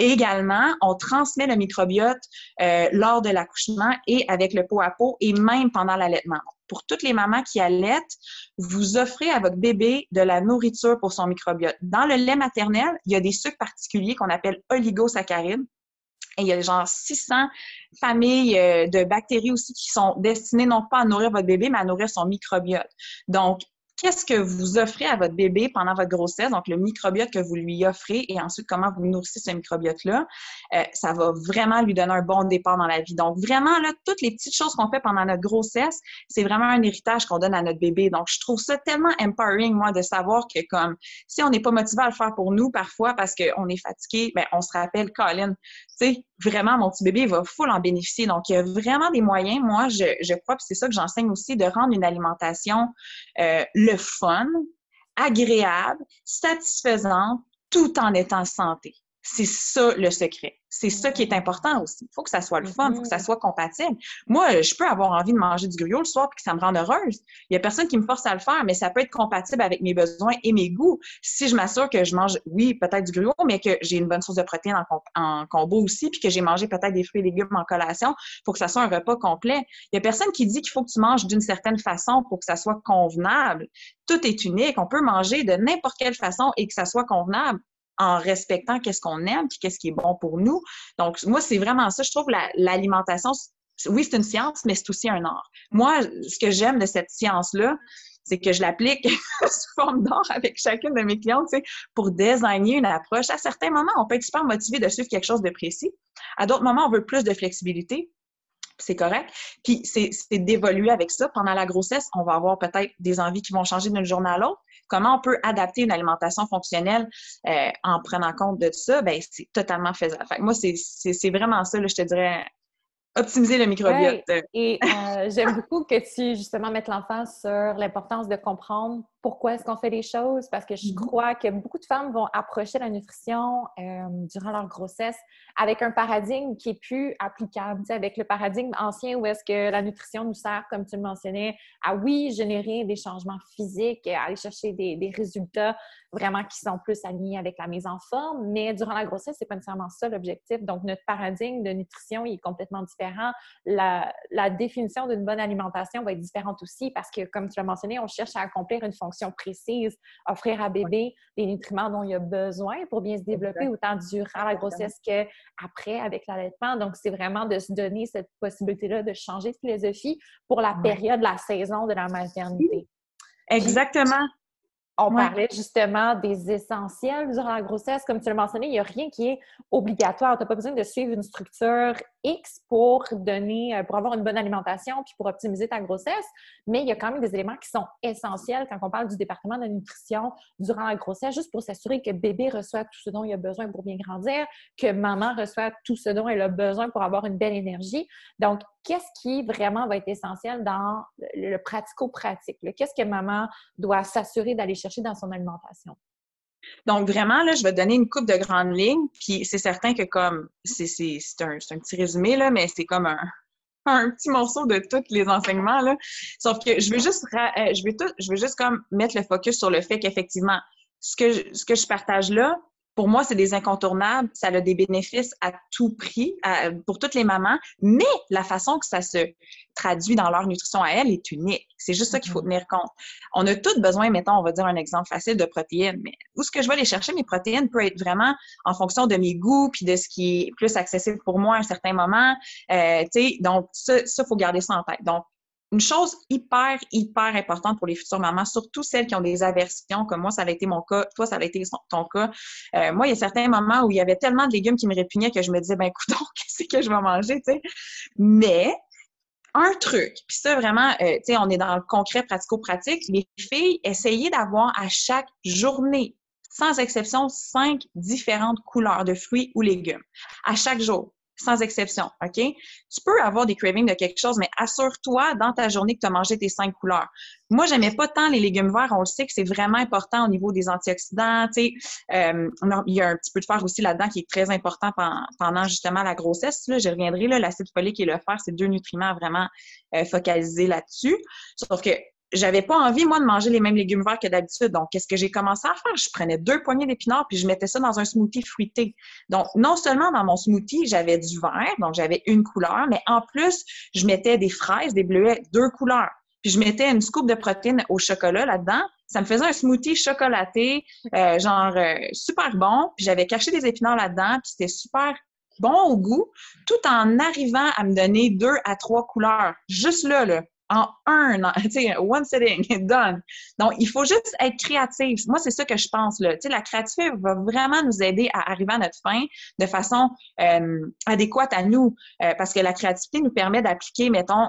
Également, on transmet le microbiote euh, lors de l'accouchement et avec le pot à pot et même pendant l'allaitement pour toutes les mamans qui allaitent, vous offrez à votre bébé de la nourriture pour son microbiote. Dans le lait maternel, il y a des sucres particuliers qu'on appelle oligosaccharides. Et il y a genre 600 familles euh, de bactéries aussi qui sont destinées non pas à nourrir votre bébé, mais à nourrir son microbiote. Donc, qu'est-ce que vous offrez à votre bébé pendant votre grossesse, donc le microbiote que vous lui offrez et ensuite comment vous nourrissez ce microbiote-là, euh, ça va vraiment lui donner un bon départ dans la vie. Donc vraiment, là, toutes les petites choses qu'on fait pendant notre grossesse, c'est vraiment un héritage qu'on donne à notre bébé. Donc je trouve ça tellement empowering, moi, de savoir que comme si on n'est pas motivé à le faire pour nous parfois parce qu'on est fatigué, ben on se rappelle, Colin, sais, vraiment, mon petit bébé va full en bénéficier. Donc, il y a vraiment des moyens, moi, je, crois, puis c'est ça que j'enseigne aussi, de rendre une alimentation euh, le fun, agréable, satisfaisante, tout en étant santé. C'est ça le secret. C'est ça qui est important aussi. Il faut que ça soit le fun, il faut que ça mm-hmm. soit compatible. Moi, je peux avoir envie de manger du gruau le soir et que ça me rende heureuse. Il y a personne qui me force à le faire, mais ça peut être compatible avec mes besoins et mes goûts. Si je m'assure que je mange, oui, peut-être du gruau, mais que j'ai une bonne source de protéines en, combo aussi, puis que j'ai mangé peut-être des fruits et légumes en collation, pour que ça soit un repas complet. Il y a personne qui dit qu'il faut que tu manges d'une certaine façon pour que ça soit convenable. Tout est unique. On peut manger de n'importe quelle façon et que ça soit convenable en respectant qu'est-ce qu'on aime puis qu'est-ce qui est bon pour nous. Donc, moi, c'est vraiment ça. Je trouve l'alimentation, oui, c'est une science, mais c'est aussi un art. Moi, ce que j'aime de cette science-là, c'est que je l'applique sous forme d'art avec chacune de mes clientes, pour designer une approche. À certains moments, on peut être super motivé de suivre quelque chose de précis. À d'autres moments, on veut plus de flexibilité c'est correct. Puis c'est d'évoluer avec ça. Pendant la grossesse, on va avoir peut-être des envies qui vont changer d'une journée à l'autre. Comment on peut adapter une alimentation fonctionnelle euh, en prenant compte de ça? Ben, c'est totalement faisable. Fait moi, c'est vraiment ça, je te dirais, optimiser le microbiote. Et euh, j'aime beaucoup que tu justement mettes l'emphase sur l'importance de comprendre pourquoi est-ce qu'on fait les choses, parce que je mm-hmm. crois que beaucoup de femmes vont approcher la nutrition euh, durant leur grossesse avec un paradigme qui est plus applicable, avec le paradigme ancien où est-ce que la nutrition nous sert, comme tu le mentionnais, à oui, générer des changements physiques, à aller chercher des, des résultats vraiment qui sont plus alignés avec la mise en forme, mais durant la grossesse, c'est pas nécessairement ça l'objectif. Donc, notre paradigme de nutrition est complètement différent. La, la définition d'une bonne alimentation va être différente aussi parce que, comme tu l'as mentionné, on cherche à accomplir une fonction précise, offrir à bébé les nutriments dont il a besoin pour bien se développer autant durant la grossesse qu'après avec l'allaitement. Donc, c'est vraiment de se donner cette possibilité-là de changer de philosophie pour la période, la saison de la maternité. Exactement. On parlait justement des essentiels durant la grossesse. Comme tu l'as mentionné, il n'y a rien qui est obligatoire. Tu n'as pas besoin de suivre une structure X pour donner, euh, pour avoir une bonne alimentation puis pour optimiser ta grossesse. Mais il y a quand même des éléments qui sont essentiels quand on parle du département de nutrition durant la grossesse, juste pour s'assurer que bébé reçoit tout ce dont il a besoin pour bien grandir, que maman reçoit tout ce dont elle a besoin pour avoir une belle énergie. Donc, qu'est-ce qui vraiment va être essentiel dans le pratico-pratique? Qu'est-ce que maman doit s'assurer d'aller chercher dans son alimentation? Donc, vraiment, là, je vais donner une coupe de grandes lignes, puis c'est certain que comme, c'est un, un, petit résumé, là, mais c'est comme un, un petit morceau de tous les enseignements, là. Sauf que je veux juste, euh, je veux tout, je juste comme mettre le focus sur le fait qu'effectivement, ce que, ce que je partage là, pour moi, c'est des incontournables. Ça a des bénéfices à tout prix pour toutes les mamans, mais la façon que ça se traduit dans leur nutrition à elles est unique. C'est juste ça qu'il faut mm-hmm. tenir compte. On a tous besoin, mettons, on va dire un exemple facile de protéines, mais où ce que je vais aller chercher mes protéines peut être vraiment en fonction de mes goûts puis de ce qui est plus accessible pour moi à un certain moment. Euh, donc, ça, il faut garder ça en tête. Donc, une chose hyper, hyper importante pour les futures mamans, surtout celles qui ont des aversions, comme moi, ça a été mon cas, toi, ça a été ton cas. Euh, moi, il y a certains moments où il y avait tellement de légumes qui me répugnaient que je me disais, ben écoute, qu'est-ce que je vais manger, tu sais? Mais, un truc, puis ça, vraiment, euh, tu sais, on est dans le concret pratico-pratique, les filles, essayez d'avoir à chaque journée, sans exception, cinq différentes couleurs de fruits ou légumes. À chaque jour sans exception, OK? Tu peux avoir des cravings de quelque chose, mais assure-toi dans ta journée que tu as mangé tes cinq couleurs. Moi, j'aimais pas tant les légumes verts. On le sait que c'est vraiment important au niveau des antioxydants. Tu sais, euh, il y a un petit peu de fer aussi là-dedans qui est très important pendant, justement la grossesse. Là, je reviendrai, l'acide folique et le fer, c'est deux nutriments vraiment euh, focalisés là-dessus. Sauf que j'avais pas envie, moi, de manger les mêmes légumes verts que d'habitude. Donc, qu'est-ce que j'ai commencé à faire? Je prenais deux poignées d'épinards puis je mettais ça dans un smoothie fruité. Donc, non seulement dans mon smoothie, j'avais du vert, donc j'avais une couleur, mais en plus, je mettais des fraises, des bleuets, deux couleurs. Puis je mettais une scoop de protéines au chocolat là-dedans. Ça me faisait un smoothie chocolaté, euh, genre euh, super bon. Puis j'avais caché des épinards là-dedans, puis c'était super bon au goût, tout en arrivant à me donner deux à trois couleurs. Juste là, là en un, tu sais, one sitting, done. Donc, il faut juste être créatif. Moi, c'est ça que je pense, là. Tu sais, la créativité va vraiment nous aider à arriver à notre fin de façon euh, adéquate à nous, euh, parce que la créativité nous permet d'appliquer, mettons,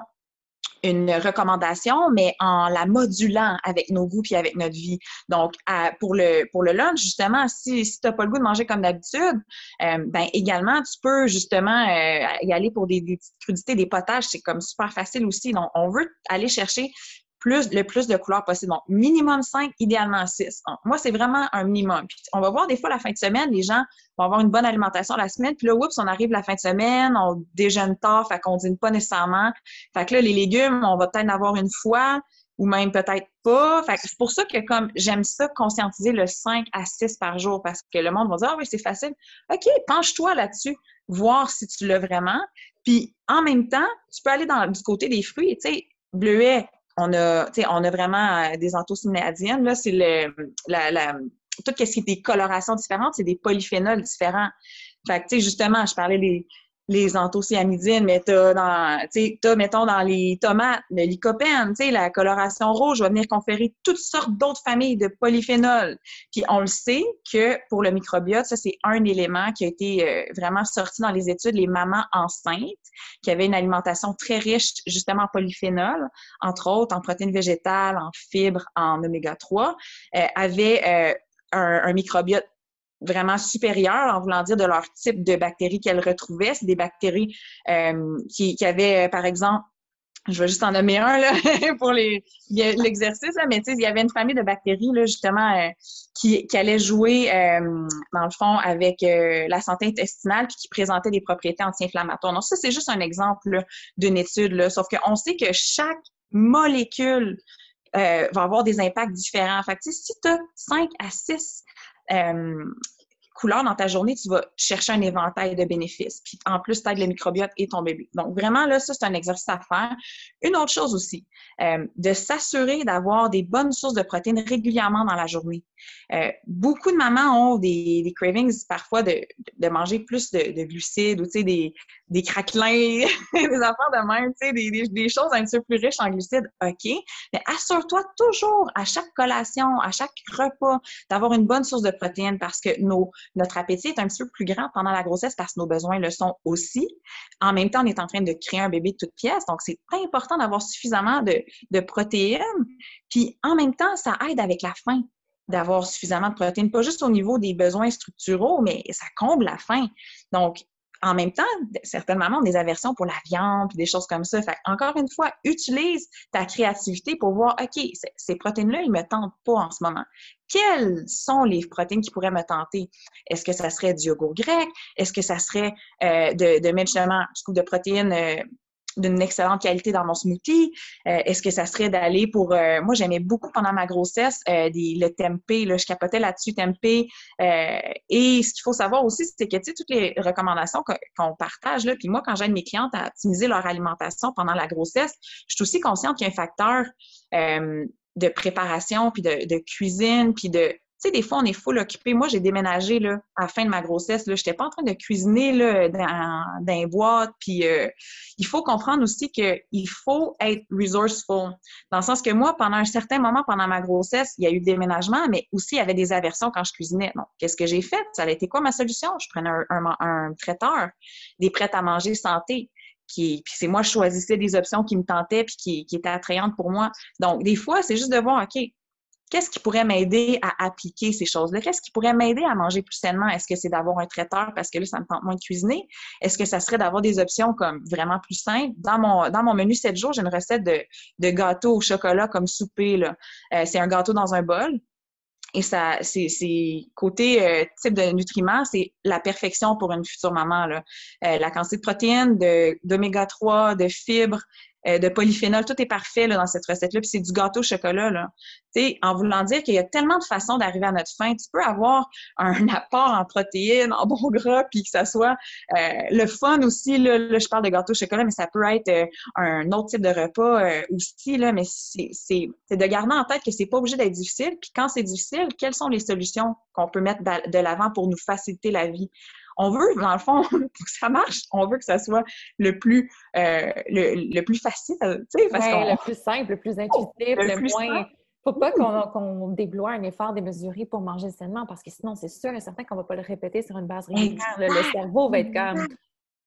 une recommandation, mais en la modulant avec nos goûts puis avec notre vie. Donc, pour le pour le lunch, justement, si, si tu n'as pas le goût de manger comme d'habitude, euh, ben également, tu peux justement euh, y aller pour des, des petites crudités, des potages, c'est comme super facile aussi. Donc, on veut aller chercher plus, le plus de couleurs possible. Donc, minimum 5, idéalement 6. moi, c'est vraiment un minimum. Puis, on va voir des fois la fin de semaine, les gens vont avoir une bonne alimentation la semaine, puis là, oups, on arrive la fin de semaine, on déjeune tard, fait qu'on dîne pas nécessairement. Fait que là, les légumes, on va peut-être en avoir une fois, ou même peut-être pas. Fait que c'est pour ça que comme j'aime ça, conscientiser le 5 à 6 par jour, parce que le monde va dire, ah oui, c'est facile. OK, penche-toi là-dessus, voir si tu l'as vraiment. Puis en même temps, tu peux aller dans, du côté des fruits. Tu sais, bleuet, on a, on a vraiment euh, des anthocyanidines. Là, c'est le, la, la, tout ce qui est des colorations différentes, c'est des polyphénols différents. Fait que, tu sais, justement, je parlais des, les anthocyanidines, mais t'as dans, t'as, mettons, dans les tomates, le lycopène, tu sais, la coloration rouge va venir conférer toutes sortes d'autres familles de polyphénols. Puis on le sait que pour le microbiote, ça, c'est un élément qui a été euh, vraiment sorti dans les études, les mamans enceintes, qui avaient une alimentation très riche, justement, en polyphénols, entre autres, en protéines végétales, en fibres, en oméga 3, euh, avaient euh, un, un, microbiote vraiment supérieures, en voulant dire de leur type de bactéries qu'elles retrouvaient. C'est des bactéries euh, qui, qui, avaient, par exemple, je vais juste en nommer un là, pour l'exercice, mais tu sais, il y avait une famille de bactéries, là, justement, euh, qui, qui allait jouer, euh, dans le fond, avec la santé intestinale puis qui présentait des propriétés anti-inflammatoires. Donc, ça, c'est juste un exemple d'une étude, là, sauf qu'on sait que chaque molécule va avoir des impacts différents. Fait que, si tu as 5 à 6 euh, dans ta journée, tu vas chercher un éventail de bénéfices. Puis en plus, tu aides le microbiote et ton bébé. Donc vraiment, là, ça, c'est un exercice à faire. Une autre chose aussi, euh, de s'assurer d'avoir des bonnes sources de protéines régulièrement dans la journée. Euh, beaucoup de mamans ont des, des cravings parfois de, manger plus de, de glucides ou des, des craquelins, des affaires de même, des, des, choses un petit peu plus riches en glucides. OK. Mais assure-toi toujours à chaque collation, à chaque repas, d'avoir une bonne source de protéines parce que nos, notre appétit est un petit peu plus grand pendant la grossesse parce que nos besoins le sont aussi. En même temps, on est en train de créer un bébé de toute pièce. Donc, c'est important d'avoir suffisamment de, de protéines. Puis, en même temps, ça aide avec la faim d'avoir suffisamment de protéines, pas juste au niveau des besoins structuraux, mais ça comble la faim. Donc, en même temps, certaines mamans ont des aversions pour la viande, des choses comme ça. Fait encore une fois, utilise ta créativité pour voir, OK, ces protéines-là, ils me tentent pas en ce moment. Quelles sont les protéines qui pourraient me tenter? Est-ce que ça serait du yogourt grec? Est-ce que ça serait euh, de, de justement de protéines euh, d'une excellente qualité dans mon smoothie? Euh, est-ce que ça serait d'aller pour... Euh, moi, j'aimais beaucoup pendant ma grossesse euh, des, le tempeh, là, je capotais là-dessus, tempeh. et ce qu'il faut savoir aussi, c'est que, toutes les recommandations qu'on partage, là, puis moi, quand j'aide mes clientes à optimiser leur alimentation pendant la grossesse, je suis aussi consciente qu'il y a un facteur de préparation, puis de, de cuisine, puis de sais, des fois, on est full occupé. Moi, j'ai déménagé là, à la fin de ma grossesse. Je n'étais pas en train de cuisiner là, dans, dans une boîte. Puis, euh, il faut comprendre aussi qu'il faut être resourceful. Dans le sens que moi, pendant un certain moment, pendant ma grossesse, il y a eu des déménagements, mais aussi il y avait des aversions quand je cuisinais. Donc, qu'est-ce que j'ai fait? Ça a été quoi ma solution? Je prenais un, un, traiteur, des prêts à manger santé. Qui, puis c'est moi, je choisissais des options qui me tentaient puis qui, qui étaient attrayantes pour moi. Donc, des fois, c'est juste de voir, OK, qu'est-ce qui pourrait m'aider à appliquer ces choses-là? Qu'est-ce qui pourrait m'aider à manger plus sainement? Est-ce que c'est d'avoir un traiteur parce que là, ça me tente moins de cuisiner? Est-ce que ça serait d'avoir des options comme vraiment plus simples? Dans mon, dans mon menu 7 jours, j'ai une recette de, de gâteau au chocolat comme souper. Là. Euh, c'est un gâteau dans un bol. Et ça, c'est, côté euh, type de nutriments, c'est la perfection pour une future maman. Là. Euh, la quantité de protéines, de, d'oméga 3, de fibres, de polyphénol, tout est parfait là, dans cette recette-là. Puis c'est du gâteau au chocolat. Là. en voulant dire qu'il y a tellement de façons d'arriver à notre fin. Tu peux avoir un apport en protéines, en bon gras, puis que ça soit euh, le fun aussi. Là, là, je parle de gâteau au chocolat, mais ça peut être euh, un autre type de repas aussi. Là, mais c'est de garder en tête que c'est pas obligé d'être difficile. Puis quand c'est difficile, quelles sont les solutions qu'on peut mettre de l'avant pour nous faciliter la vie? On veut, dans le fond, pour que ça marche, on veut que ça soit le plus, euh, le, plus facile, tu sais, parce Le plus simple, le plus intuitif, le, le moins... Faut pas qu'on déploie un effort démesuré pour manger sainement, parce que sinon, c'est sûr et certain qu'on va pas le répéter sur une base régulière. Le, cerveau va être comme...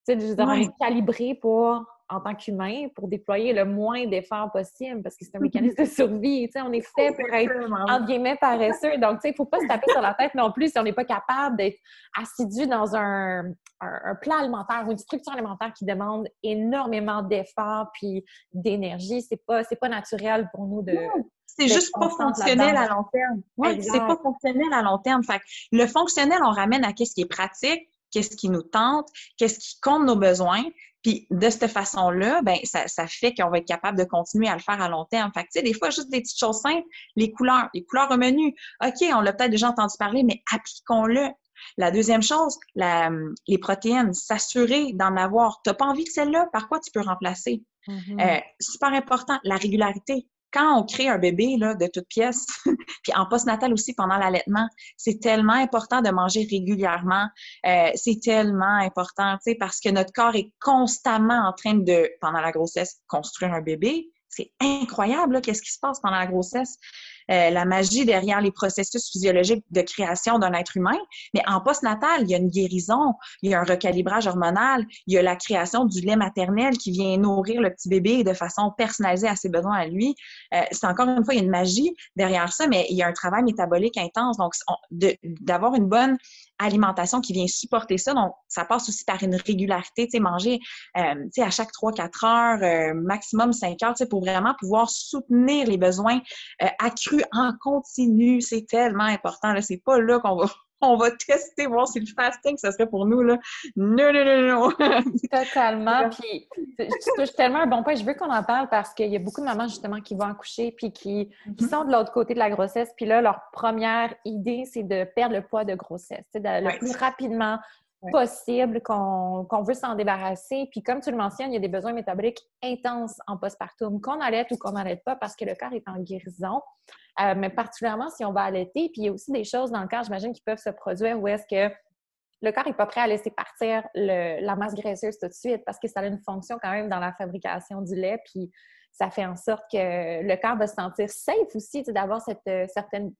Tu sais, on est calibré pour en tant qu'humain pour déployer le moins d'efforts possible parce que c'est un mécanisme de survie. on est fait pour être, entre guillemets, paresseux. Donc, il ne faut pas se taper sur la tête non plus si on n'est pas capable d'être assidu dans un, un, plan alimentaire ou une structure alimentaire qui demande énormément d'efforts puis d'énergie. C'est pas, pas naturel pour nous de. C'est juste pas fonctionnel à long terme. Oui, c'est pas fonctionnel à long terme. Fait le fonctionnel, on ramène à qu'est-ce qui est pratique, qu'est-ce qui nous tente, qu'est-ce qui compte nos besoins. Puis de cette façon-là, ben ça, ça fait qu'on va être capable de continuer à le faire à long terme. Fait que, tu sais, des fois, juste des petites choses simples, les couleurs, les couleurs au menu. OK, on l'a peut-être déjà entendu parler, mais appliquons-le. La deuxième chose, la, les protéines, s'assurer d'en avoir. Tu n'as pas envie de celle-là, par quoi tu peux remplacer? Mm-hmm. Euh, super important, la régularité quand on crée un bébé là, de toute pièce, puis en postnatal aussi pendant l'allaitement, c'est tellement important de manger régulièrement. Euh, c'est tellement important, parce que notre corps est constamment en train de, pendant la grossesse, construire un bébé. C'est incroyable, qu'est-ce qui se passe pendant la grossesse. Euh, la magie derrière les processus physiologiques de création d'un être humain. Mais en postnatal, il y a une guérison, il y a un recalibrage hormonal, il y a la création du lait maternel qui vient nourrir le petit bébé de façon personnalisée à ses besoins à lui. Euh, c'est encore une fois, il y a une magie derrière ça, mais il y a un travail métabolique intense. Donc, d'avoir une bonne alimentation qui vient supporter ça. Donc, ça passe aussi par une régularité, tu sais, manger, euh, tu sais, à chaque 3-4 heures, euh, maximum 5 heures, tu sais, pour vraiment pouvoir soutenir les besoins euh, accrus en continu. C'est tellement important, là. C'est pas là qu'on va on va tester, voir si le fasting, ça serait pour nous, là. Non, non, non, non. Totalement. Puis, tu touches tellement un bon point. Je veux qu'on en parle parce qu'il y a beaucoup de mamans, justement, qui vont accoucher puis qui, qui mm-hmm. sont de l'autre côté de la grossesse. Puis là, leur première idée, c'est de perdre le poids de grossesse, le plus rapidement possible qu'on veut s'en débarrasser. Puis comme tu le mentionnes, il y a des besoins métaboliques intenses en postpartum, qu'on allait ou qu'on n'allait pas parce que le corps est en guérison. Euh, mais particulièrement si on va allaiter. Puis il y a aussi des choses dans le corps, j'imagine, qui peuvent se produire où est-ce que le corps n'est pas prêt à laisser partir la masse graisseuse tout de suite parce que ça a une fonction quand même dans la fabrication du lait. Puis ça fait en sorte que le corps va se sentir safe aussi d'avoir cette euh, certaine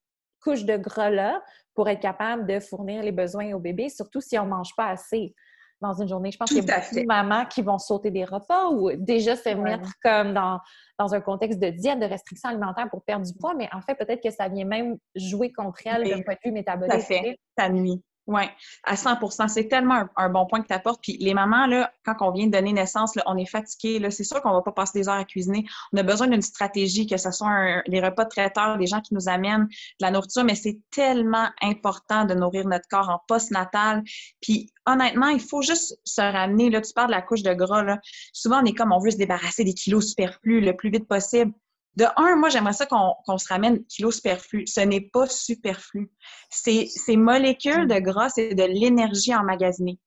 couche de gras-là pour être capable de fournir les besoins au bébé, surtout si on ne mange pas assez dans une journée. Je pense qu'il y a beaucoup de mamans qui vont sauter des repas ou déjà se mettre comme dans, dans un contexte de diète, de restriction alimentaire pour perdre du poids, mais en fait, peut-être que ça vient même jouer contre elle d'un point de vue métabolique. Ça fait, ça nuit. Oui, à 100% C'est tellement un, bon point que tu apportes. Puis les mamans, là, quand on vient de donner naissance, là, on est fatigué. C'est sûr qu'on va pas passer des heures à cuisiner. On a besoin d'une stratégie, que ce soit les repas de traiteurs, des gens qui nous amènent de la nourriture, mais c'est tellement important de nourrir notre corps en post-natal. Puis honnêtement, il faut juste se ramener. Là, tu parles de la couche de gras. Là. Souvent, on est comme on veut se débarrasser des kilos superflus le plus vite possible. De un, moi, j'aimerais ça qu'on se ramène kilos superflu. Ce n'est pas superflu. Ces, ces molécules de gras, c'est de l'énergie emmagasinée.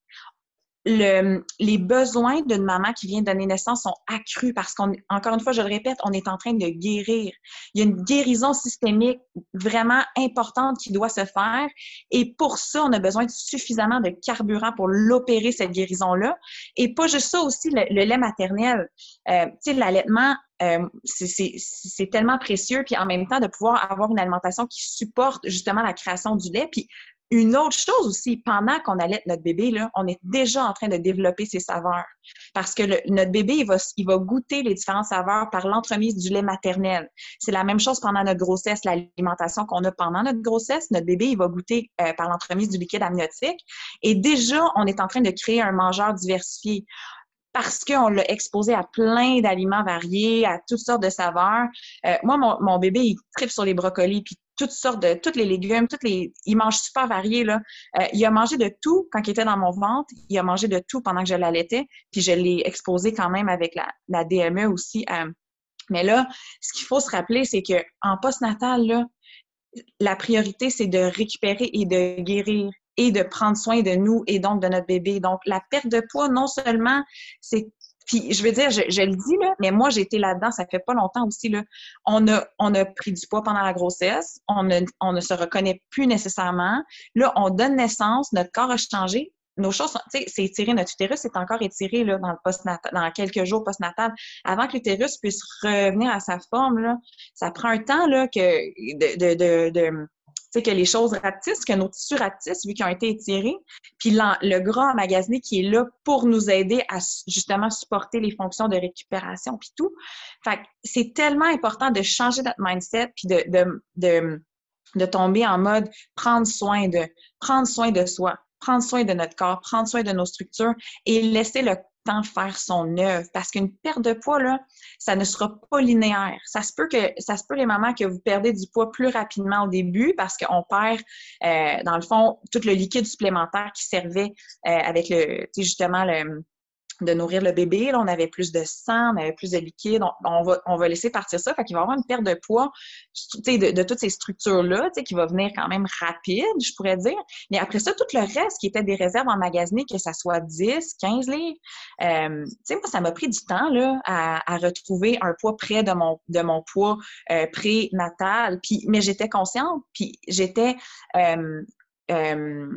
Le, les besoins d'une maman qui vient donner naissance sont accrus parce qu'encore une fois, je le répète, on est en train de guérir. Il y a une guérison systémique vraiment importante qui doit se faire. Et pour ça, on a besoin de suffisamment de carburant pour l'opérer, cette guérison-là. Et pas juste ça aussi, le, lait maternel. Euh, tu sais, l'allaitement, euh, c'est tellement précieux, puis en même temps de pouvoir avoir une alimentation qui supporte justement la création du lait. Puis une autre chose aussi, pendant qu'on allait notre bébé, là, on est déjà en train de développer ses saveurs. Parce que notre bébé, il va, il va goûter les différentes saveurs par l'entremise du lait maternel. C'est la même chose pendant notre grossesse, l'alimentation qu'on a pendant notre grossesse. Notre bébé, il va goûter euh, par l'entremise du liquide amniotique. Et déjà, on est en train de créer un mangeur diversifié parce qu'on l'a exposé à plein d'aliments variés, à toutes sortes de saveurs. Euh, moi, mon, bébé, il tripe sur les brocolis, puis toutes sortes de, tous les légumes, toutes les, il mange super varié, là. Euh, il a mangé de tout quand il était dans mon ventre. Il a mangé de tout pendant que je l'allaitais, puis je l'ai exposé quand même avec la, la DME aussi. Euh. mais là, ce qu'il faut se rappeler, c'est que en postnatal, là, la priorité, c'est de récupérer et de guérir et de prendre soin de nous et donc de notre bébé. Donc, la perte de poids, non seulement c'est puis je veux dire, je, le dis là, mais moi j'ai été là-dedans, ça fait pas longtemps aussi là. On a on a pris du poids pendant la grossesse, on ne on ne se reconnaît plus nécessairement. Là, on donne naissance, notre corps a changé. Nos choses, tu sais, c'est étiré, notre utérus est encore étiré là, dans le dans quelques jours postnatal. Avant que l'utérus puisse revenir à sa forme, là, ça prend un temps là, que de, de sais, que les choses rapetissent, que nos tissus rapetissent vu qu'ils ont été étirés, puis le gras emmagasiné qui est là pour nous aider à justement supporter les fonctions de récupération puis tout. Fait c'est tellement important de changer notre mindset puis de, de tomber en mode prendre soin de, prendre soin de soi, prendre soin de notre corps, prendre soin de nos structures et laisser le faire son œuvre. Parce qu'une perte de poids, là, ça ne sera pas linéaire. Ça se peut que, ça se peut les mamans que vous perdez du poids plus rapidement au début parce qu'on perd, euh, dans le fond, tout le liquide supplémentaire qui servait euh, avec le, justement, le, de nourrir le bébé. Là, on avait plus de sang, on avait plus de liquide. On, va, on va laisser partir ça. Fait qu'il va y avoir une perte de poids de, de toutes ces structures-là qui va venir quand même rapide, je pourrais dire. Mais après ça, tout le reste qui était des réserves emmagasinées, que ça soit 10, 15 livres, euh, moi, ça m'a pris du temps là, à, à, retrouver un poids près de mon, de mon poids euh, prénatal. Mais j'étais consciente, puis j'étais... Euh, euh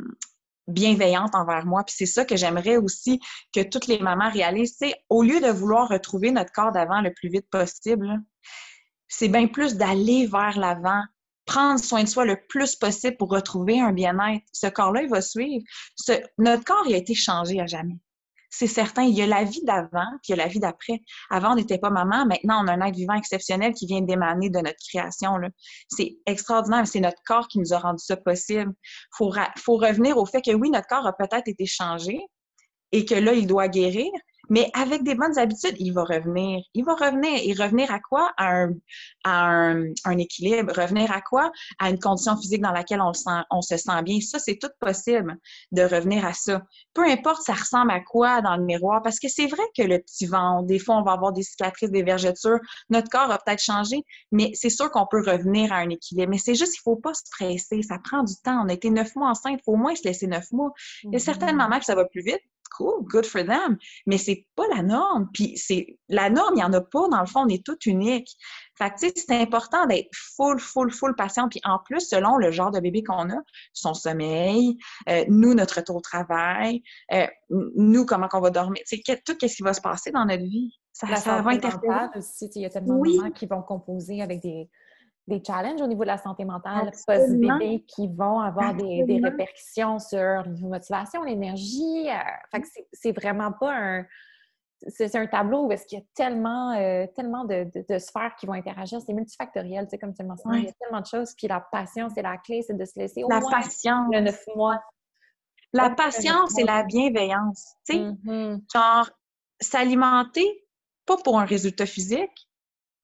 bienveillante envers moi. Puis c'est ça que j'aimerais aussi que toutes les mamans réalisent. C'est au lieu de vouloir retrouver notre corps d'avant le plus vite possible, c'est bien plus d'aller vers l'avant, prendre soin de soi le plus possible pour retrouver un bien-être. Ce corps-là, il va suivre. notre corps, il a été changé à jamais c'est certain. Il y a la vie d'avant, puis il y a la vie d'après. Avant, on n'était pas maman. Maintenant, on a un être vivant exceptionnel qui vient d'émaner de notre création. C'est extraordinaire. C'est notre corps qui nous a rendu ça possible. Il faut, faut revenir au fait que oui, notre corps a peut-être été changé et que là, il doit guérir, mais avec des bonnes habitudes, il va revenir. Il va revenir. Et revenir à quoi? À un, un, équilibre. Revenir à quoi? À une condition physique dans laquelle on, sent, on se sent bien. Ça, c'est tout possible de revenir à ça. Peu importe ça ressemble à quoi dans le miroir, parce que c'est vrai que le petit ventre, des fois, on va avoir des cicatrices, des vergetures. Notre corps a peut-être changé, mais c'est sûr qu'on peut revenir à un équilibre. Mais c'est juste, il faut pas se presser. Ça prend du temps. On a été neuf mois enceinte. Il faut au moins se laisser neuf mois. Il y a certaines mm-hmm. mamans que ça va plus vite cool, good for them. Mais c'est pas la norme. Puis c'est la norme, il n'y en a pas. Dans le fond, on est tout unique. Fait que, c'est important d'être full, full, full patient. Puis en plus, selon le genre de bébé qu'on a, son sommeil, euh, nous, notre retour au travail, euh, nous, comment qu'on va dormir, tu sais, tout ce qui va se passer dans notre vie. Ça, ça va interférer. aussi, il y a tellement de mamans qui vont composer avec des des challenges au niveau de la santé mentale post-bébé qui vont avoir des, répercussions sur la motivation, l'énergie. Euh, fait que c'est vraiment pas un... C'est un tableau où est-ce qu'il y a tellement, euh, tellement de, sphères qui vont interagir. C'est multifactoriel, tu sais, comme tu le mentionnes. Il y a tellement de choses. Puis la patience, c'est la clé, c'est de se laisser au la patience. le neuf mois. La patience et la bienveillance. Tu sais, mm-hmm. genre, s'alimenter, pas pour un résultat physique,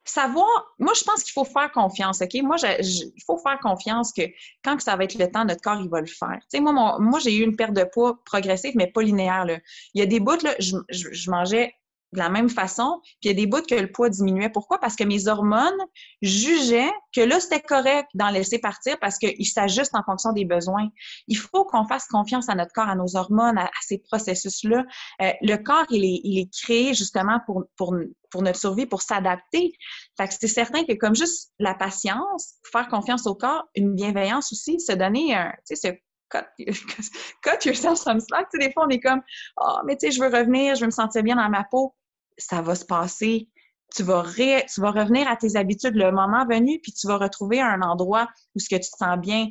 savoir, moi, je pense qu'il faut faire confiance, OK? Moi, il faut faire confiance que quand ça va être le temps, notre corps, il va le faire. Tu sais, moi, moi j'ai eu une perte de poids progressive, mais pas linéaire, là. Il y a des bouts, là, je, je mangeais de la même façon. Puis il y a des bouts que le poids diminuait. Pourquoi? Parce que mes hormones jugeaient que là, c'était correct d'en laisser partir parce qu'il s'ajuste en fonction des besoins. Il faut qu'on fasse confiance à notre corps, à nos hormones, à, ces processus-là. Euh, le corps, il est, il créé justement pour, pour, pour notre survie, pour s'adapter. Fait que c'est certain que comme juste la patience, faire confiance au corps, une bienveillance aussi, se donner un, tu sais, cut, cut yourself some slack. Tu des fois, on est comme, oh, mais tu sais, je veux revenir, je veux me sentir bien dans ma peau. Ça va se passer. Tu vas, tu vas revenir à tes habitudes le moment venu, puis tu vas retrouver un endroit où ce que tu te sens bien.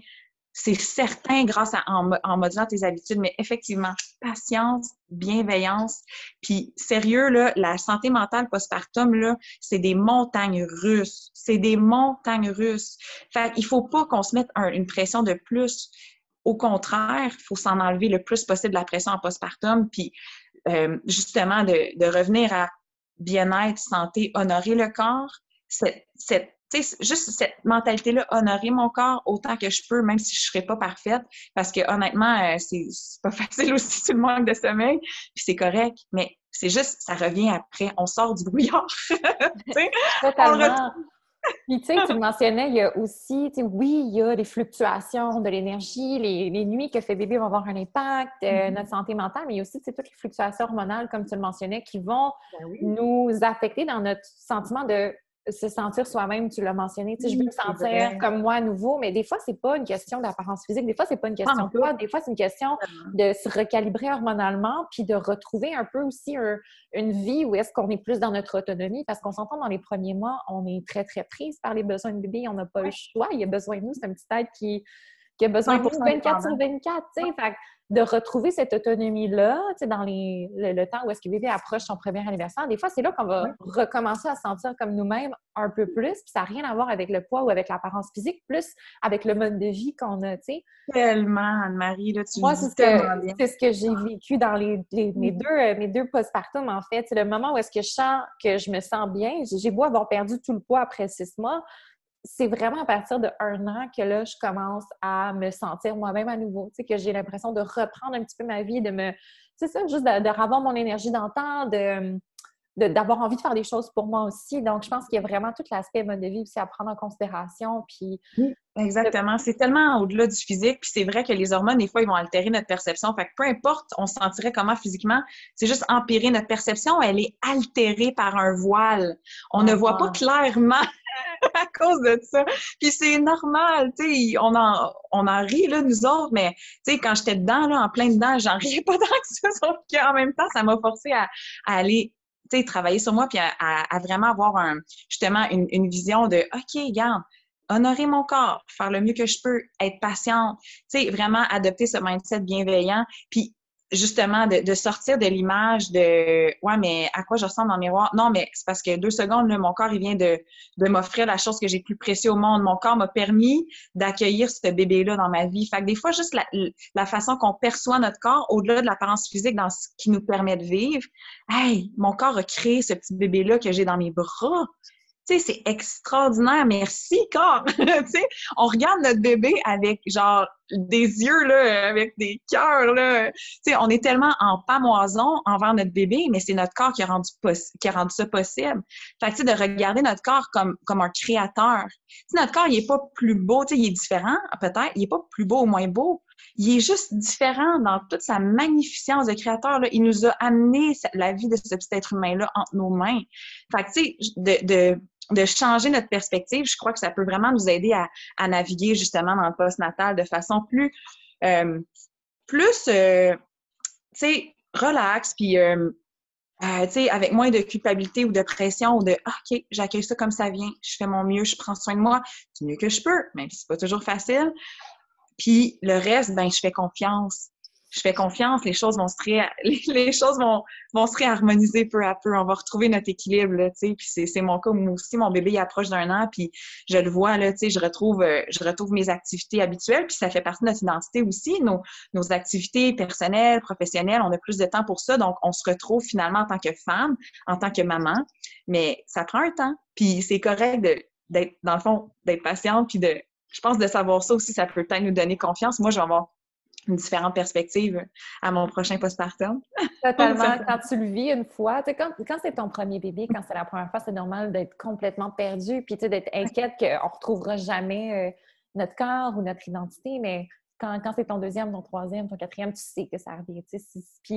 C'est certain grâce à en, modulant tes habitudes, mais effectivement, patience, bienveillance, puis sérieux là, la santé mentale postpartum c'est des montagnes russes, c'est des montagnes russes. Fait il faut pas qu'on se mette une pression de plus. Au contraire, il faut s'en enlever le plus possible la pression en postpartum, puis euh, justement de, revenir à bien-être, santé, honorer le corps. Cette, juste cette mentalité-là, honorer mon corps autant que je peux, même si je ne serais pas parfaite, parce que honnêtement, euh, c'est pas facile aussi sur le manque de sommeil, puis c'est correct, mais c'est juste, ça revient après, on sort du brouillard. Totalement. Puis, tu sais, tu le mentionnais, il y a aussi, tu sais, oui, il y a des fluctuations de l'énergie, les, nuits que fait bébé vont avoir un impact, euh, mm-hmm. notre santé mentale, mais il y a aussi, tu toutes les fluctuations hormonales, comme tu le mentionnais, qui vont ben nous affecter dans notre sentiment de se sentir soi-même, tu l'as mentionné. Tu sais, je veux me sentir comme moi à nouveau, mais des fois, c'est pas une question d'apparence physique. Des fois, c'est pas une question de toi. Des fois, c'est une question de se recalibrer hormonalement puis de retrouver un peu aussi une vie où est-ce qu'on est plus dans notre autonomie. Parce qu'on s'entend dans les premiers mois, on est très, très prise par les besoins de bébé. On n'a pas le choix. Il y a besoin de nous. C'est un petit être qui, qui a besoin de nous 24 sur 24. Tu sais. Fait de retrouver cette autonomie-là, tu sais, dans les, le, temps où est-ce que bébé approche son premier anniversaire, des fois, c'est là qu'on va recommencer à se sentir comme nous-mêmes un peu plus, puis ça n'a rien à voir avec le poids ou avec l'apparence physique, plus avec le mode de vie qu'on a, tu sais. Tellement, Anne-Marie, là, tu Moi, c'est ce, ce que j'ai vécu dans les, mes mm. deux, mes deux postpartum, en fait. C'est le moment où est-ce que je sens que je me sens bien. J'ai beau avoir perdu tout le poids après six mois, c'est vraiment à partir de un an que là, je commence à me sentir moi-même à nouveau. Tu sais, que j'ai l'impression de reprendre un petit peu ma vie, de me. C'est ça, juste de, de mon énergie d'antan, de d'avoir envie de faire des choses pour moi aussi. Donc, je pense qu'il y a vraiment tout l'aspect mode de vie aussi à prendre en considération. Puis, exactement. C'est tellement au-delà du physique. Puis c'est vrai que les hormones, des fois, ils vont altérer notre perception. Fait que peu importe, on se sentirait comment physiquement, c'est juste empirer notre perception. Elle est altérée par un voile. On ne voit pas clairement à cause de ça. Puis c'est normal, tu sais, on en, on en rit, là, nous autres, mais tu sais, quand j'étais dedans, là, en plein dedans, j'en riais pas tant que ça, sauf qu'en même temps, ça m'a forcé à, aller tu sais, travailler sur moi puis à, vraiment avoir un, justement une, une, vision de OK, regarde, honorer mon corps, faire le mieux que je peux, être patiente, tu sais, vraiment adopter ce mindset bienveillant. Puis justement de, sortir de l'image de ouais mais à quoi je ressemble dans le miroir? Non mais c'est parce que deux secondes là, mon corps il vient de, de m'offrir la chose que j'ai plus précieux au monde. Mon corps m'a permis d'accueillir ce bébé là dans ma vie. Fait que des fois juste la, la façon qu'on perçoit notre corps au-delà de l'apparence physique dans ce qui nous permet de vivre hey mon corps a créé ce petit bébé là que j'ai dans mes bras tu sais, c'est extraordinaire. Merci, corps. tu sais, on regarde notre bébé avec, genre, des yeux, là, avec des cœurs, là. Tu sais, on est tellement en pamoison envers notre bébé, mais c'est notre corps qui a rendu, qui a rendu ça possible. Fait de regarder notre corps comme, comme un créateur. Tu notre corps, il est pas plus beau, tu sais, il est différent, peut-être. Il est pas plus beau ou moins beau. Il est juste différent dans toute sa magnificence de créateur. Il nous a amené la vie de ce petit être humain-là entre nos mains. Fait que, tu sais, de, changer notre perspective, je crois que ça peut vraiment nous aider à, naviguer justement dans le post-natal de façon plus, euh, plus, euh, tu sais, relax, puis, euh, euh, avec moins de culpabilité ou de pression ou de ah, OK, j'accueille ça comme ça vient, je fais mon mieux, je prends soin de moi du mieux que je peux, même si c'est pas toujours facile. Puis le reste, ben, je fais confiance. Je fais confiance, les choses vont se les, choses vont, vont se réharmoniser peu à peu. On va retrouver notre équilibre, tu sais. Puis c'est mon cas, moi aussi, mon bébé il approche d'un an, puis je le vois, là, tu sais, je retrouve, euh, je retrouve mes activités habituelles, puis ça fait partie de notre identité aussi, nos, activités personnelles, professionnelles, on a plus de temps pour ça, donc on se retrouve finalement en tant que femme, en tant que maman, mais ça prend un temps, puis c'est correct d'être, dans le fond, d'être patiente, puis de, je pense de savoir ça aussi, ça peut peut-être nous donner confiance. Moi, je vais avoir une différente perspective à mon prochain postpartum. Totalement. quand tu le vis une fois, quand, quand c'est ton premier bébé, quand c'est la première fois, c'est normal d'être complètement perdu, puis d'être inquiète qu'on ne retrouvera jamais euh, notre corps ou notre identité, mais quand, quand c'est ton deuxième, ton troisième, ton quatrième, tu sais que ça revient. Puis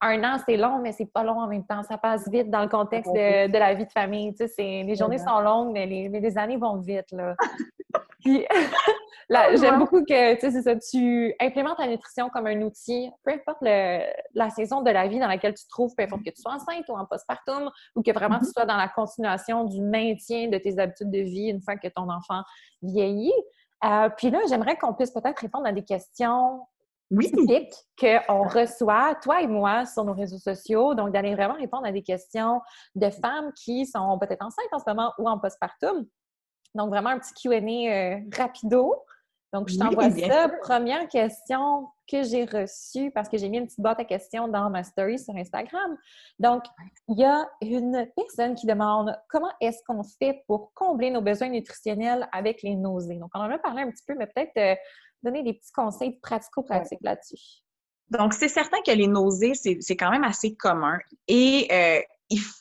un an, c'est long, mais c'est pas long en même temps. Ça passe vite dans le contexte de, de la vie de famille. Les journées sont longues, mais les, mais les années vont vite. Là. Puis oh, j'aime beaucoup que tu sais, ça, tu implémentes la nutrition comme un outil, peu importe la saison de la vie dans laquelle tu te trouves, peu importe que tu sois enceinte ou en postpartum, ou que vraiment tu mm-hmm. sois dans la continuation du maintien de tes habitudes de vie une fois que ton enfant vieillit. Euh, puis là, j'aimerais qu'on puisse peut-être répondre à des questions oui. qu'on reçoit, toi et moi, sur nos réseaux sociaux. Donc, d'aller vraiment répondre à des questions de femmes qui sont peut-être enceintes en ce moment ou en postpartum. Donc, vraiment un petit QA euh, rapido. Donc, je t'envoie ça. Première question que j'ai reçue parce que j'ai mis une petite boîte à questions dans ma story sur Instagram. Donc, il y a une personne qui demande comment est-ce qu'on fait pour combler nos besoins nutritionnels avec les nausées? Donc, on en a parlé un petit peu, mais peut-être euh, donner des petits conseils pratico-pratiques là-dessus. Donc, c'est certain que les nausées, c'est quand même assez commun. Et euh,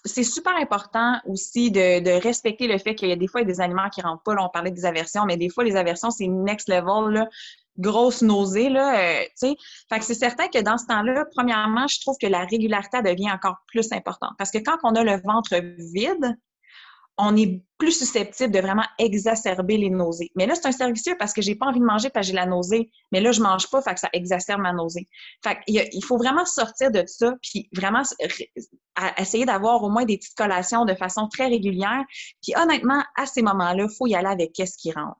c'est super important aussi de, respecter le fait qu'il y a des fois des aliments qui rentrent pas. Là, on parlait des aversions, mais des fois, les aversions, c'est next level, là, grosse nausée, là, euh, sais. Fait que c'est certain que dans ce temps-là, premièrement, je trouve que la régularité devient encore plus importante. Parce que quand on a le ventre vide, on est plus susceptible de vraiment exacerber les nausées. Mais là, c'est un servicieux parce que j'ai pas envie de manger parce que j'ai la nausée. Mais là, je mange pas, fait que ça exacerbe ma nausée. Fait il faut vraiment sortir de ça, puis vraiment essayer d'avoir au moins des petites collations de façon très régulière. Puis honnêtement, à ces moments-là, faut y aller avec qu'est-ce qui rentre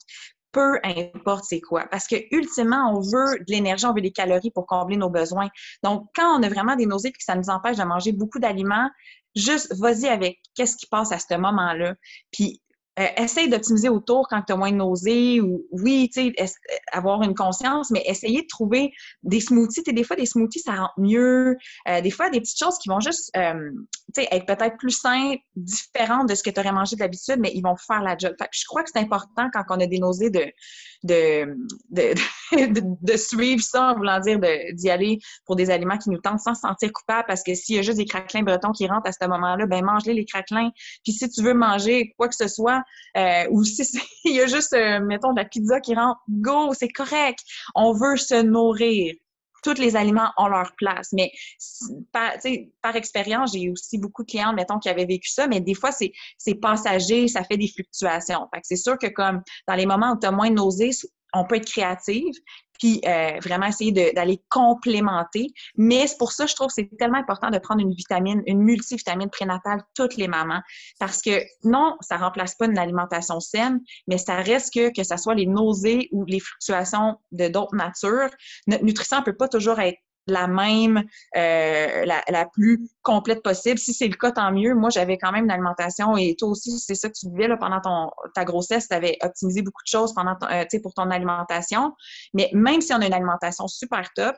peu importe c'est quoi. Parce que ultimement, on veut de l'énergie, on veut des calories pour combler nos besoins. Donc, quand on a vraiment des nausées et que ça nous empêche de manger beaucoup d'aliments, juste vas-y avec qu'est-ce qui passe à ce moment-là? Puis euh, essaye d'optimiser autour quand tu as moins de nausées ou oui, tu sais, avoir une conscience, mais essayer de trouver des smoothies. Tu des fois, des smoothies, ça rentre mieux. Euh, des fois, des petites choses qui vont juste, euh, être peut-être plus simples, différentes de ce que tu aurais mangé d'habitude, mais ils vont faire la job. Fait que je crois que c'est important quand on a des nausées de, de, de, de, suivre ça en voulant dire d'y aller pour des aliments qui nous tentent sans se sentir coupable parce que s'il y a juste des craquelins bretons qui rentrent à ce moment-là, ben mange-les les craquelins. Puis si tu veux manger quoi que ce soit, euh, ou si il y a juste, euh, mettons, de la pizza qui rentre, go, c'est correct. On veut se nourrir. Tous les aliments ont leur place. Mais par, expérience, j'ai aussi beaucoup de clients, mettons, qui avaient vécu ça, mais des fois, c'est passager, ça fait des fluctuations. C'est sûr que comme dans les moments où tu as moins de nausées, on peut être créative, puis euh, vraiment essayer d'aller complémenter. Mais c'est pour ça, je trouve que c'est tellement important de prendre une vitamine, une multivitamine prénatale toutes les mamans, parce que non, ça remplace pas une alimentation saine, mais ça reste que que ça soit les nausées ou les fluctuations de d'autres natures, notre nutrition peut pas toujours être la même, euh, la, la, plus complète possible. Si c'est le cas, tant mieux. Moi, j'avais quand même une alimentation et toi aussi, c'est ça que tu vivais là, pendant ton, ta grossesse. Tu avais optimisé beaucoup de choses pendant euh, pour ton alimentation. Mais même si on a une alimentation super top,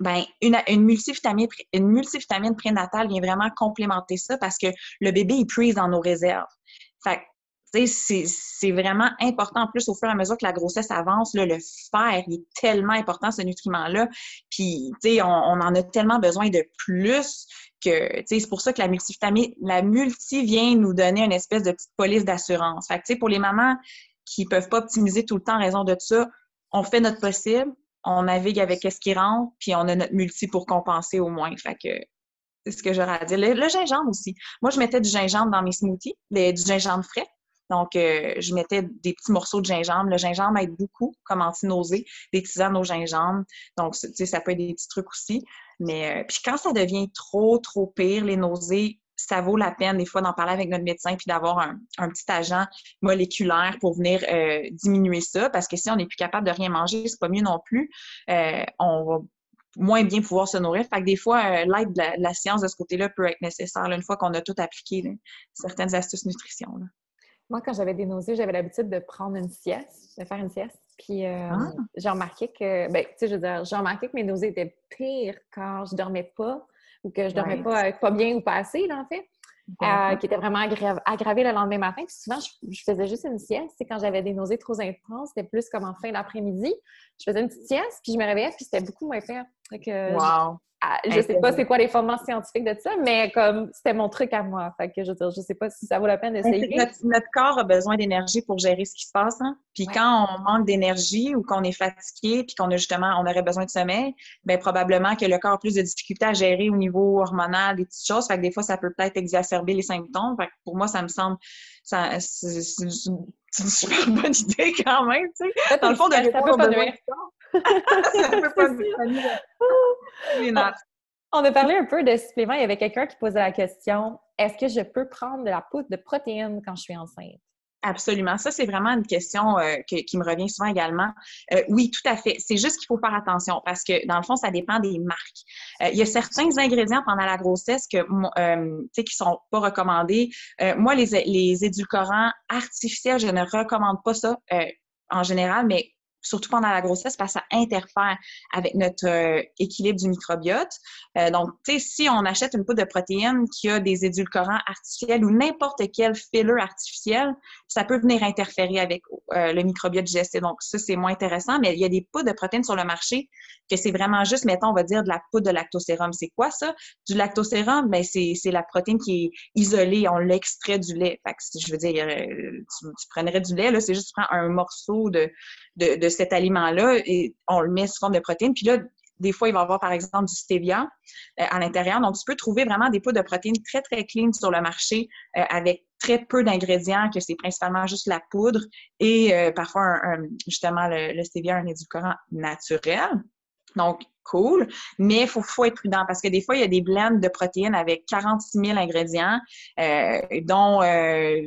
ben, une, une, multivitamine, une multivitamine prénatale vient vraiment complémenter ça parce que le bébé, il prise dans nos réserves. C'est vraiment important. En plus, au fur et à mesure que la grossesse avance, là, le fer, il est tellement important, ce nutriment-là. Puis, on, on en a tellement besoin de plus que, c'est pour ça que la multivitamine, la multi vient nous donner une espèce de petite police d'assurance. Fait que, pour les mamans qui peuvent pas optimiser tout le temps en raison de ça, on fait notre possible, on navigue avec ce qui rentre, puis on a notre multi pour compenser au moins. Fait que, c'est ce que j'aurais à dire. Le, gingembre aussi. Moi, je mettais du gingembre dans mes smoothies, du gingembre frais. Donc, euh, je mettais des petits morceaux de gingembre. Le gingembre aide beaucoup comme anti-nausée, des tisanes au gingembre. Donc, tu sais, ça peut être des petits trucs aussi. Mais euh, puis quand ça devient trop, trop pire, les nausées, ça vaut la peine des fois d'en parler avec notre médecin puis d'avoir un, petit agent moléculaire pour venir euh, diminuer ça. Parce que si on n'est plus capable de rien manger, c'est pas mieux non plus. on va moins bien pouvoir se nourrir. Fait que des fois, l'aide de, la, science de ce côté-là peut être nécessaire une fois qu'on a tout appliqué certaines astuces nutrition. Moi, quand j'avais des nausées, j'avais l'habitude de prendre une sieste, de faire une sieste. Puis euh, ah. j'ai remarqué que, ben, tu sais, je veux dire, j'ai remarqué que mes nausées étaient pires quand je dormais pas ou que je dormais pas, pas bien ou pas assez, là, en fait. Euh, qui était vraiment aggravé le lendemain matin. Puis souvent, je, faisais juste une sieste. C'est quand j'avais des nausées trop intenses, c'était plus comme en fin d'après-midi. Je faisais une petite sieste, puis je me réveillais, puis c'était beaucoup moins pire. wow! Ah, je sais pas c'est quoi les fondements scientifiques de ça, mais comme c'était mon truc à moi. Fait que je veux dire, je sais pas si ça vaut la peine d'essayer. Notre, corps a besoin d'énergie pour gérer ce qui se passe. Hein? Puis quand on manque d'énergie ou qu'on est fatigué, puis qu'on a justement, on aurait besoin de sommeil, bien probablement que le corps a plus de difficultés à gérer au niveau hormonal des petites choses. Fait que des fois, ça peut peut-être exacerber les symptômes. Fait que pour moi, ça me semble, ça, c'est une super bonne idée quand même. Tu sais. Dans le fond, de ça peut pas nuire. On a parlé un peu de suppléments. Il y avait quelqu'un qui posait la question est-ce que je peux prendre de la poudre de protéines quand je suis enceinte? Absolument. Ça, c'est vraiment une question euh, qui me revient souvent également. Euh, oui, tout à fait. C'est juste qu'il faut faire attention parce que, dans le fond, ça dépend des marques. Euh, il y a certains ingrédients pendant la grossesse que, qui ne sont pas recommandés. moi, les, les édulcorants artificiels, je ne recommande pas ça en général, mais surtout pendant la grossesse, parce que ça interfère avec notre euh, équilibre du microbiote. Euh, donc, tu sais, si on achète une poudre de protéines qui a des édulcorants artificiels ou n'importe quel filler artificiel, ça peut venir interférer avec euh, le microbiote digestif. Donc, ça, c'est moins intéressant, mais il y a des poudres de protéines sur le marché que c'est vraiment juste, mettons, on va dire de la poudre de lactosérum. C'est quoi ça? Du lactosérum, ben, c'est la protéine qui est isolée, on l'extrait du lait. Fait que, je veux dire, tu, tu prendrais du lait, là, c'est juste tu prends un morceau de, de, de cet aliment-là et on le met sous forme de protéines. Puis là, des fois, il va y avoir, par exemple, du stevia à l'intérieur. Donc, tu peux trouver vraiment des poudres de protéines très, très clean sur le marché avec très peu d'ingrédients, que c'est principalement juste la poudre et parfois, justement, le, le stevia, un édulcorant naturel. Donc, cool. Mais il faut, faut, être prudent parce que des fois, il y a des blends de protéines avec 46 000 ingrédients, euh, dont, euh,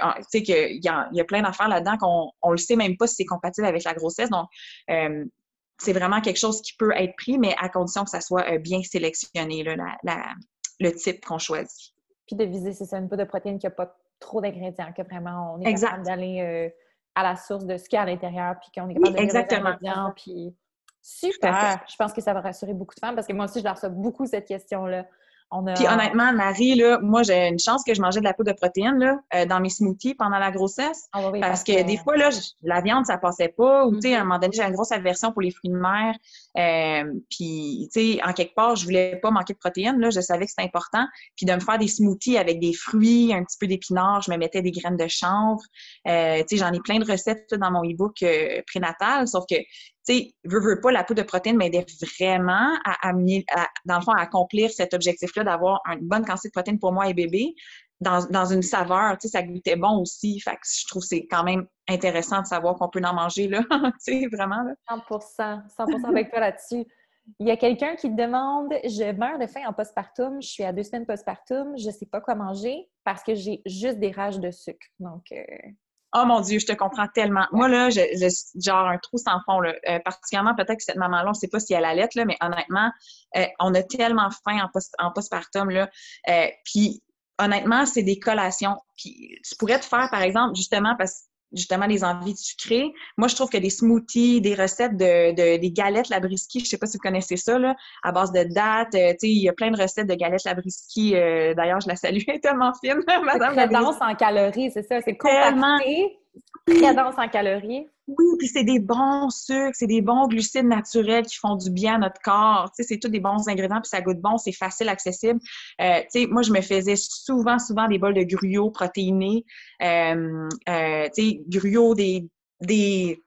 ah, tu sais, qu'il y, a, y a plein d'affaires là-dedans qu'on on le sait même pas si c'est compatible avec la grossesse. Donc, euh, c'est vraiment quelque chose qui peut être pris, mais à condition que ça soit euh, bien sélectionné, là, la, le type qu'on choisit. Puis de viser, c'est ça, une poudre de protéines qui n'a pas trop d'ingrédients, que vraiment on est capable d'aller à la source de ce qu'il y a à l'intérieur, puis qu'on est capable de Exactement. puis Super! Je pense que ça va rassurer beaucoup de femmes parce que moi aussi, je leur reçois beaucoup cette question-là. Puis honnêtement, Marie, là, moi, j'ai une chance que je mangeais de la poudre de protéines là, euh, dans mes smoothies pendant la grossesse. Ah parce, que, des fois, là, la viande, ça passait pas. Ou, tu sais, à un moment donné, j'ai une grosse aversion pour les fruits de mer. Euh, puis, tu sais, en quelque part, je voulais pas manquer de protéines. Là, je savais que c'était important. Puis de me faire des smoothies avec des fruits, un petit peu d'épinards, je me mettais des graines de chanvre. Euh, tu sais, j'en ai plein de recettes dans mon e-book prénatal. Sauf que sais, veux, veux pas, la poudre de protéines m'aidait vraiment à, amener, dans le fond, à accomplir cet objectif-là d'avoir une bonne quantité de protéines pour moi et bébé dans, dans une saveur. Tu sais, ça goûtait bon aussi. Fait que je trouve que c'est quand même intéressant de savoir qu'on peut en manger, là. tu sais, vraiment, là. 100% 100% avec toi là-dessus. Il y a quelqu'un qui te demande Je meurs de faim en postpartum, je suis à deux semaines postpartum, je ne sais pas quoi manger parce que j'ai juste des rages de sucre. Donc, euh, Oh mon Dieu, je te comprends tellement. Moi, là, j'ai genre un trou sans fond. Là. Euh, particulièrement, peut-être que cette maman-là, on ne sait pas si elle allait, là, mais honnêtement, euh, on a tellement faim en, post, postpartum. Là. Euh, puis, honnêtement, c'est des collations. Puis, tu pourrais te faire, par exemple, justement, parce justement des envies sucrées. Moi, je trouve que des smoothies, des recettes de, de des galettes Labriski, je sais pas si vous connaissez ça, là, à base de dattes. Euh, tu sais, il y a plein de recettes de galettes Labriski. Euh, d'ailleurs, je la salue, elle est tellement fine, madame. Très dense en calories, c'est ça. C'est compacté, très dense en calories. Oui, puis c'est des bons sucres, c'est des bons glucides naturels qui font du bien à notre corps. Tu sais, c'est tous des bons ingrédients, puis ça goûte bon, c'est facile, accessible. Euh, tu sais, moi, je me faisais souvent, souvent des bols de gruyot protéinés. Euh, euh, tu sais, gruyot, des, des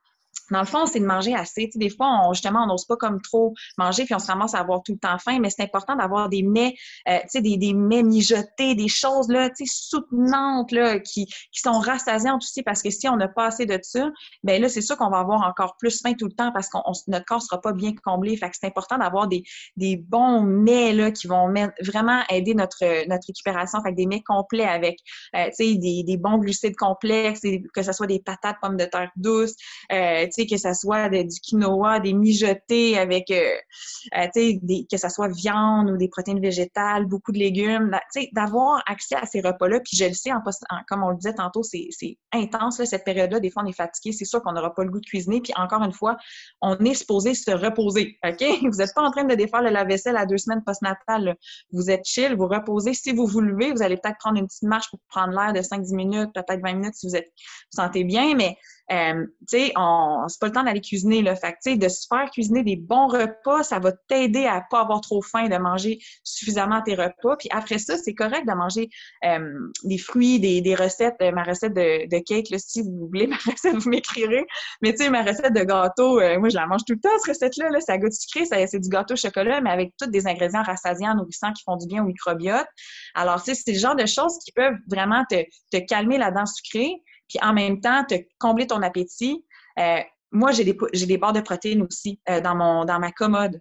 dans le fond, c'est de manger assez. des fois, on, justement, on n'ose pas comme trop manger, puis on se ramasse à avoir tout le temps faim, mais c'est important d'avoir des mets, euh, des, des mets mijotés, des choses là, soutenantes là, qui, qui sont rassasiantes aussi, parce que si on n'a pas assez de ça, ben là, c'est sûr qu'on va avoir encore plus faim tout le temps parce que notre corps sera pas bien comblé. Fait que c'est important d'avoir des, des bons mets là, qui vont vraiment aider notre, notre récupération. Fait que des mets complets avec euh, des, des bons glucides complexes, que ce soit des patates, pommes de terre douces, euh, que ça soit du quinoa, des mijotés avec, euh, euh des, que ça soit viande ou des protéines végétales, beaucoup de légumes, d'avoir accès à ces repas-là. Puis je le sais, en, comme on le disait tantôt, c'est intense, cette période-là. Des fois, on est fatigué, c'est sûr qu'on n'aura pas le goût de cuisiner. Puis encore une fois, on est supposé se reposer, OK? Vous n'êtes pas en train de défaire le lave-vaisselle à deux semaines postnatales. Vous êtes chill, vous reposez. Si vous vous levez, vous allez peut-être prendre une petite marche pour prendre l'air de 5-10 minutes, peut-être 20 minutes si vous êtes vous sentez bien, mais euh, tu sais, on, c'est pas le temps d'aller cuisiner, là. Fait tu sais, de se faire cuisiner des bons repas, ça va t'aider à pas avoir trop faim, de manger suffisamment tes repas. Puis après ça, c'est correct de manger euh, des fruits, des, des recettes. Euh, ma recette de, de cake, là, si vous voulez ma recette, vous m'écrirez. Mais tu sais, ma recette de gâteau, moi, je la mange tout le temps, cette recette-là. Là. Ça goûte sucré, ça, c'est du gâteau au chocolat, mais avec tous des ingrédients rassasiants, nourrissants, qui font du bien au microbiote. Alors, tu sais, c'est le genre de choses qui peuvent vraiment te, te calmer la dent sucrée puis en même temps, te combler ton appétit. Euh, moi, j'ai des, barres de protéines aussi euh, dans, mon, dans ma commode.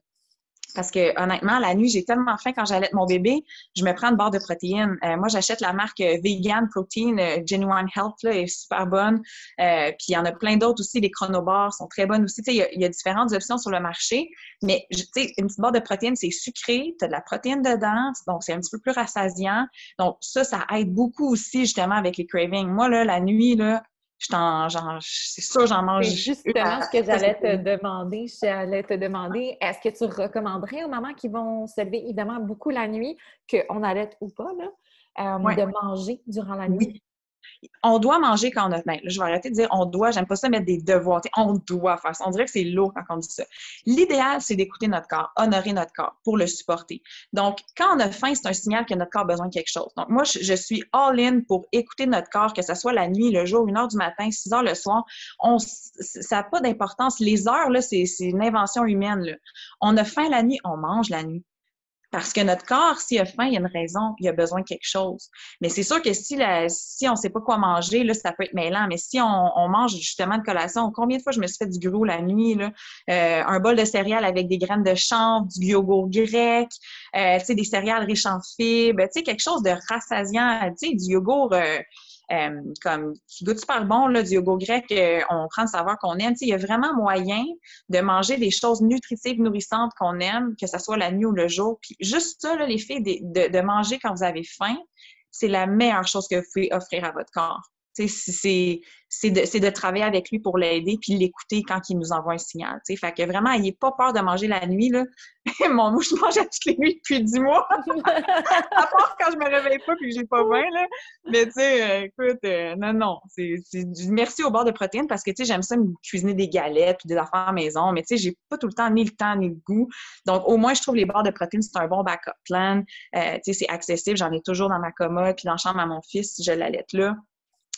Parce que honnêtement, la nuit, j'ai tellement faim quand j'allais mon bébé, je me prends une barre de protéines. Euh, moi, j'achète la marque Vegan Protein, Genuine Health, là, est super bonne. puis il y en a plein d'autres aussi, les chronobars sont très bonnes aussi. Il y, y, a différentes options sur le marché. Mais une petite barre de protéines, c'est sucré, tu as de la protéine dedans, donc c'est un petit peu plus rassasiant. Donc ça, ça aide beaucoup aussi justement avec les cravings. Moi, là, la nuit, là, c'est sûr, j'en mange. C'est justement ce que j'allais te demander. J'allais te demander, est-ce que tu recommanderais aux mamans qui vont se lever évidemment beaucoup la nuit, qu'on allait ou pas, là, euh, de manger durant la nuit? On doit manger quand on a faim. je vais arrêter de dire on doit, j'aime pas ça mettre des devoirs. on doit faire ça. On dirait que c'est lourd quand on dit ça. L'idéal, c'est d'écouter notre corps, honorer notre corps pour le supporter. Donc, quand on a faim, c'est un signal que notre corps a besoin de quelque chose. Donc, moi, je, suis all-in pour écouter notre corps, que ce soit la nuit, le jour, une heure du matin, six heures le soir. On, ça n'a pas d'importance. Les heures, là, c'est une invention humaine. On a faim la nuit, on mange la nuit. Parce que notre corps, s'il a faim, il y a une raison, il a besoin de quelque chose. Mais c'est sûr que si, si on ne sait pas quoi manger, là, ça peut être mêlant. Mais si on, mange justement de collation, combien de fois je me suis fait du gros la nuit, là? Euh, un bol de céréales avec des graines de chanvre, du yogourt grec, euh, des céréales riches en fibres, quelque chose de rassasiant, du yogourt... Euh, euh, comme qui goûte super bon, là, du yogourt grec, euh, on prend le savoir qu'on aime. il y a vraiment moyen de manger des choses nutritives, nourrissantes qu'on aime, que ce soit la nuit ou le jour. Puis juste ça, là, l'effet de, de manger quand vous avez faim, c'est la meilleure chose que vous pouvez offrir à votre corps. C'est de, de, travailler avec lui pour l'aider puis l'écouter quand il nous envoie un signal. T'sais. Fait que vraiment, n'ayez pas peur de manger la nuit. Là. Mon mouche mange à toutes les nuits depuis dix mois. à part quand je me réveille pas et que j'ai pas faim. Là. Mais tu sais, euh, écoute, euh, non, non. C'est du merci au bord de protéines parce que tu sais, j'aime ça me cuisiner des galettes puis des affaires à la maison. Mais tu sais, j'ai pas tout le temps ni le temps ni le goût. Donc, au moins, je trouve les barres de protéines, c'est un bon backup plan. Euh, tu sais, c'est accessible. J'en ai toujours dans ma commode puis dans la chambre à mon fils si je l'allais là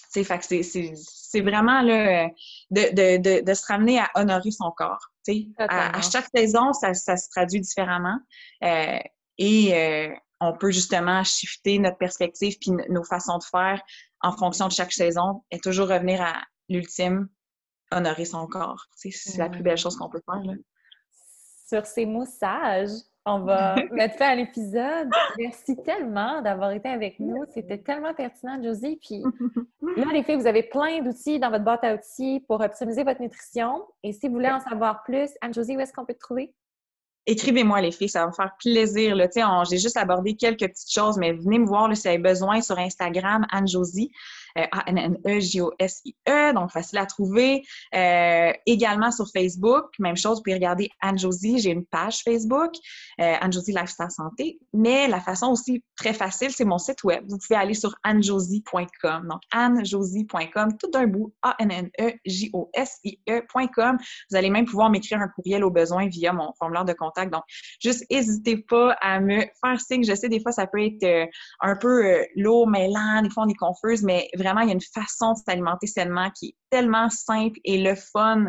c'est vraiment là, de, de, de, se ramener à honorer son corps. À, à, chaque saison, ça, ça, se traduit différemment. Euh, et euh, on peut justement shifter notre perspective puis nos façons de faire en fonction de chaque saison et toujours revenir à l'ultime, honorer son corps. C'est la plus belle chose qu'on peut faire. Là. Sur ces mots sages, on va mettre fin à l'épisode. Merci tellement d'avoir été avec nous. C'était tellement pertinent, Josie. Puis là, les filles, vous avez plein d'outils dans votre boîte à outils pour optimiser votre nutrition. Et si vous voulez en savoir plus, Anne-Josie, où est-ce qu'on peut te trouver? écrivez-moi les filles, ça va me faire plaisir. J'ai juste abordé quelques petites choses, mais venez me voir si vous avez besoin sur Instagram, Anne-Josie. Euh, A-N-N-E-J-O-S-I-E, e, donc facile à trouver. Euh, également sur Facebook, même chose, vous pouvez regarder Anne-Josie, j'ai une page Facebook, euh, Anne-Josie Lifestyle Santé, mais la façon aussi très facile, c'est mon site web. Vous pouvez aller sur annejosie.com, donc annejosie.com, tout d'un bout, A-N-N-E-J-O-S-I-E.com. Vous allez même pouvoir m'écrire un courriel au besoin via mon formulaire de contact. Donc, juste n'hésitez pas à me faire signe. Je sais, des fois, ça peut être un peu lourd, mêlant, des fois, on est confuse, mais vraiment, il y a une façon de s'alimenter sainement qui est tellement simple et le fun.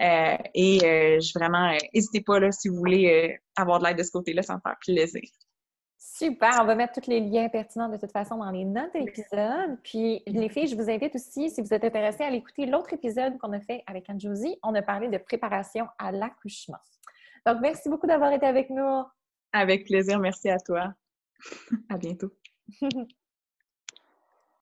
Euh, et euh, je vraiment, euh, n'hésitez pas là, si vous voulez avoir de l'aide de ce côté-là, ça me faire plaisir. Super, on va mettre tous les liens pertinents de toute façon dans les notes de l'épisode. Puis les filles, je vous invite aussi, si vous êtes intéressées, à aller écouter l'autre épisode qu'on a fait avec Anne-Josie. On a parlé de préparation à l'accouchement. Donc, merci beaucoup d'avoir été avec nous. Avec plaisir, merci à toi. à bientôt.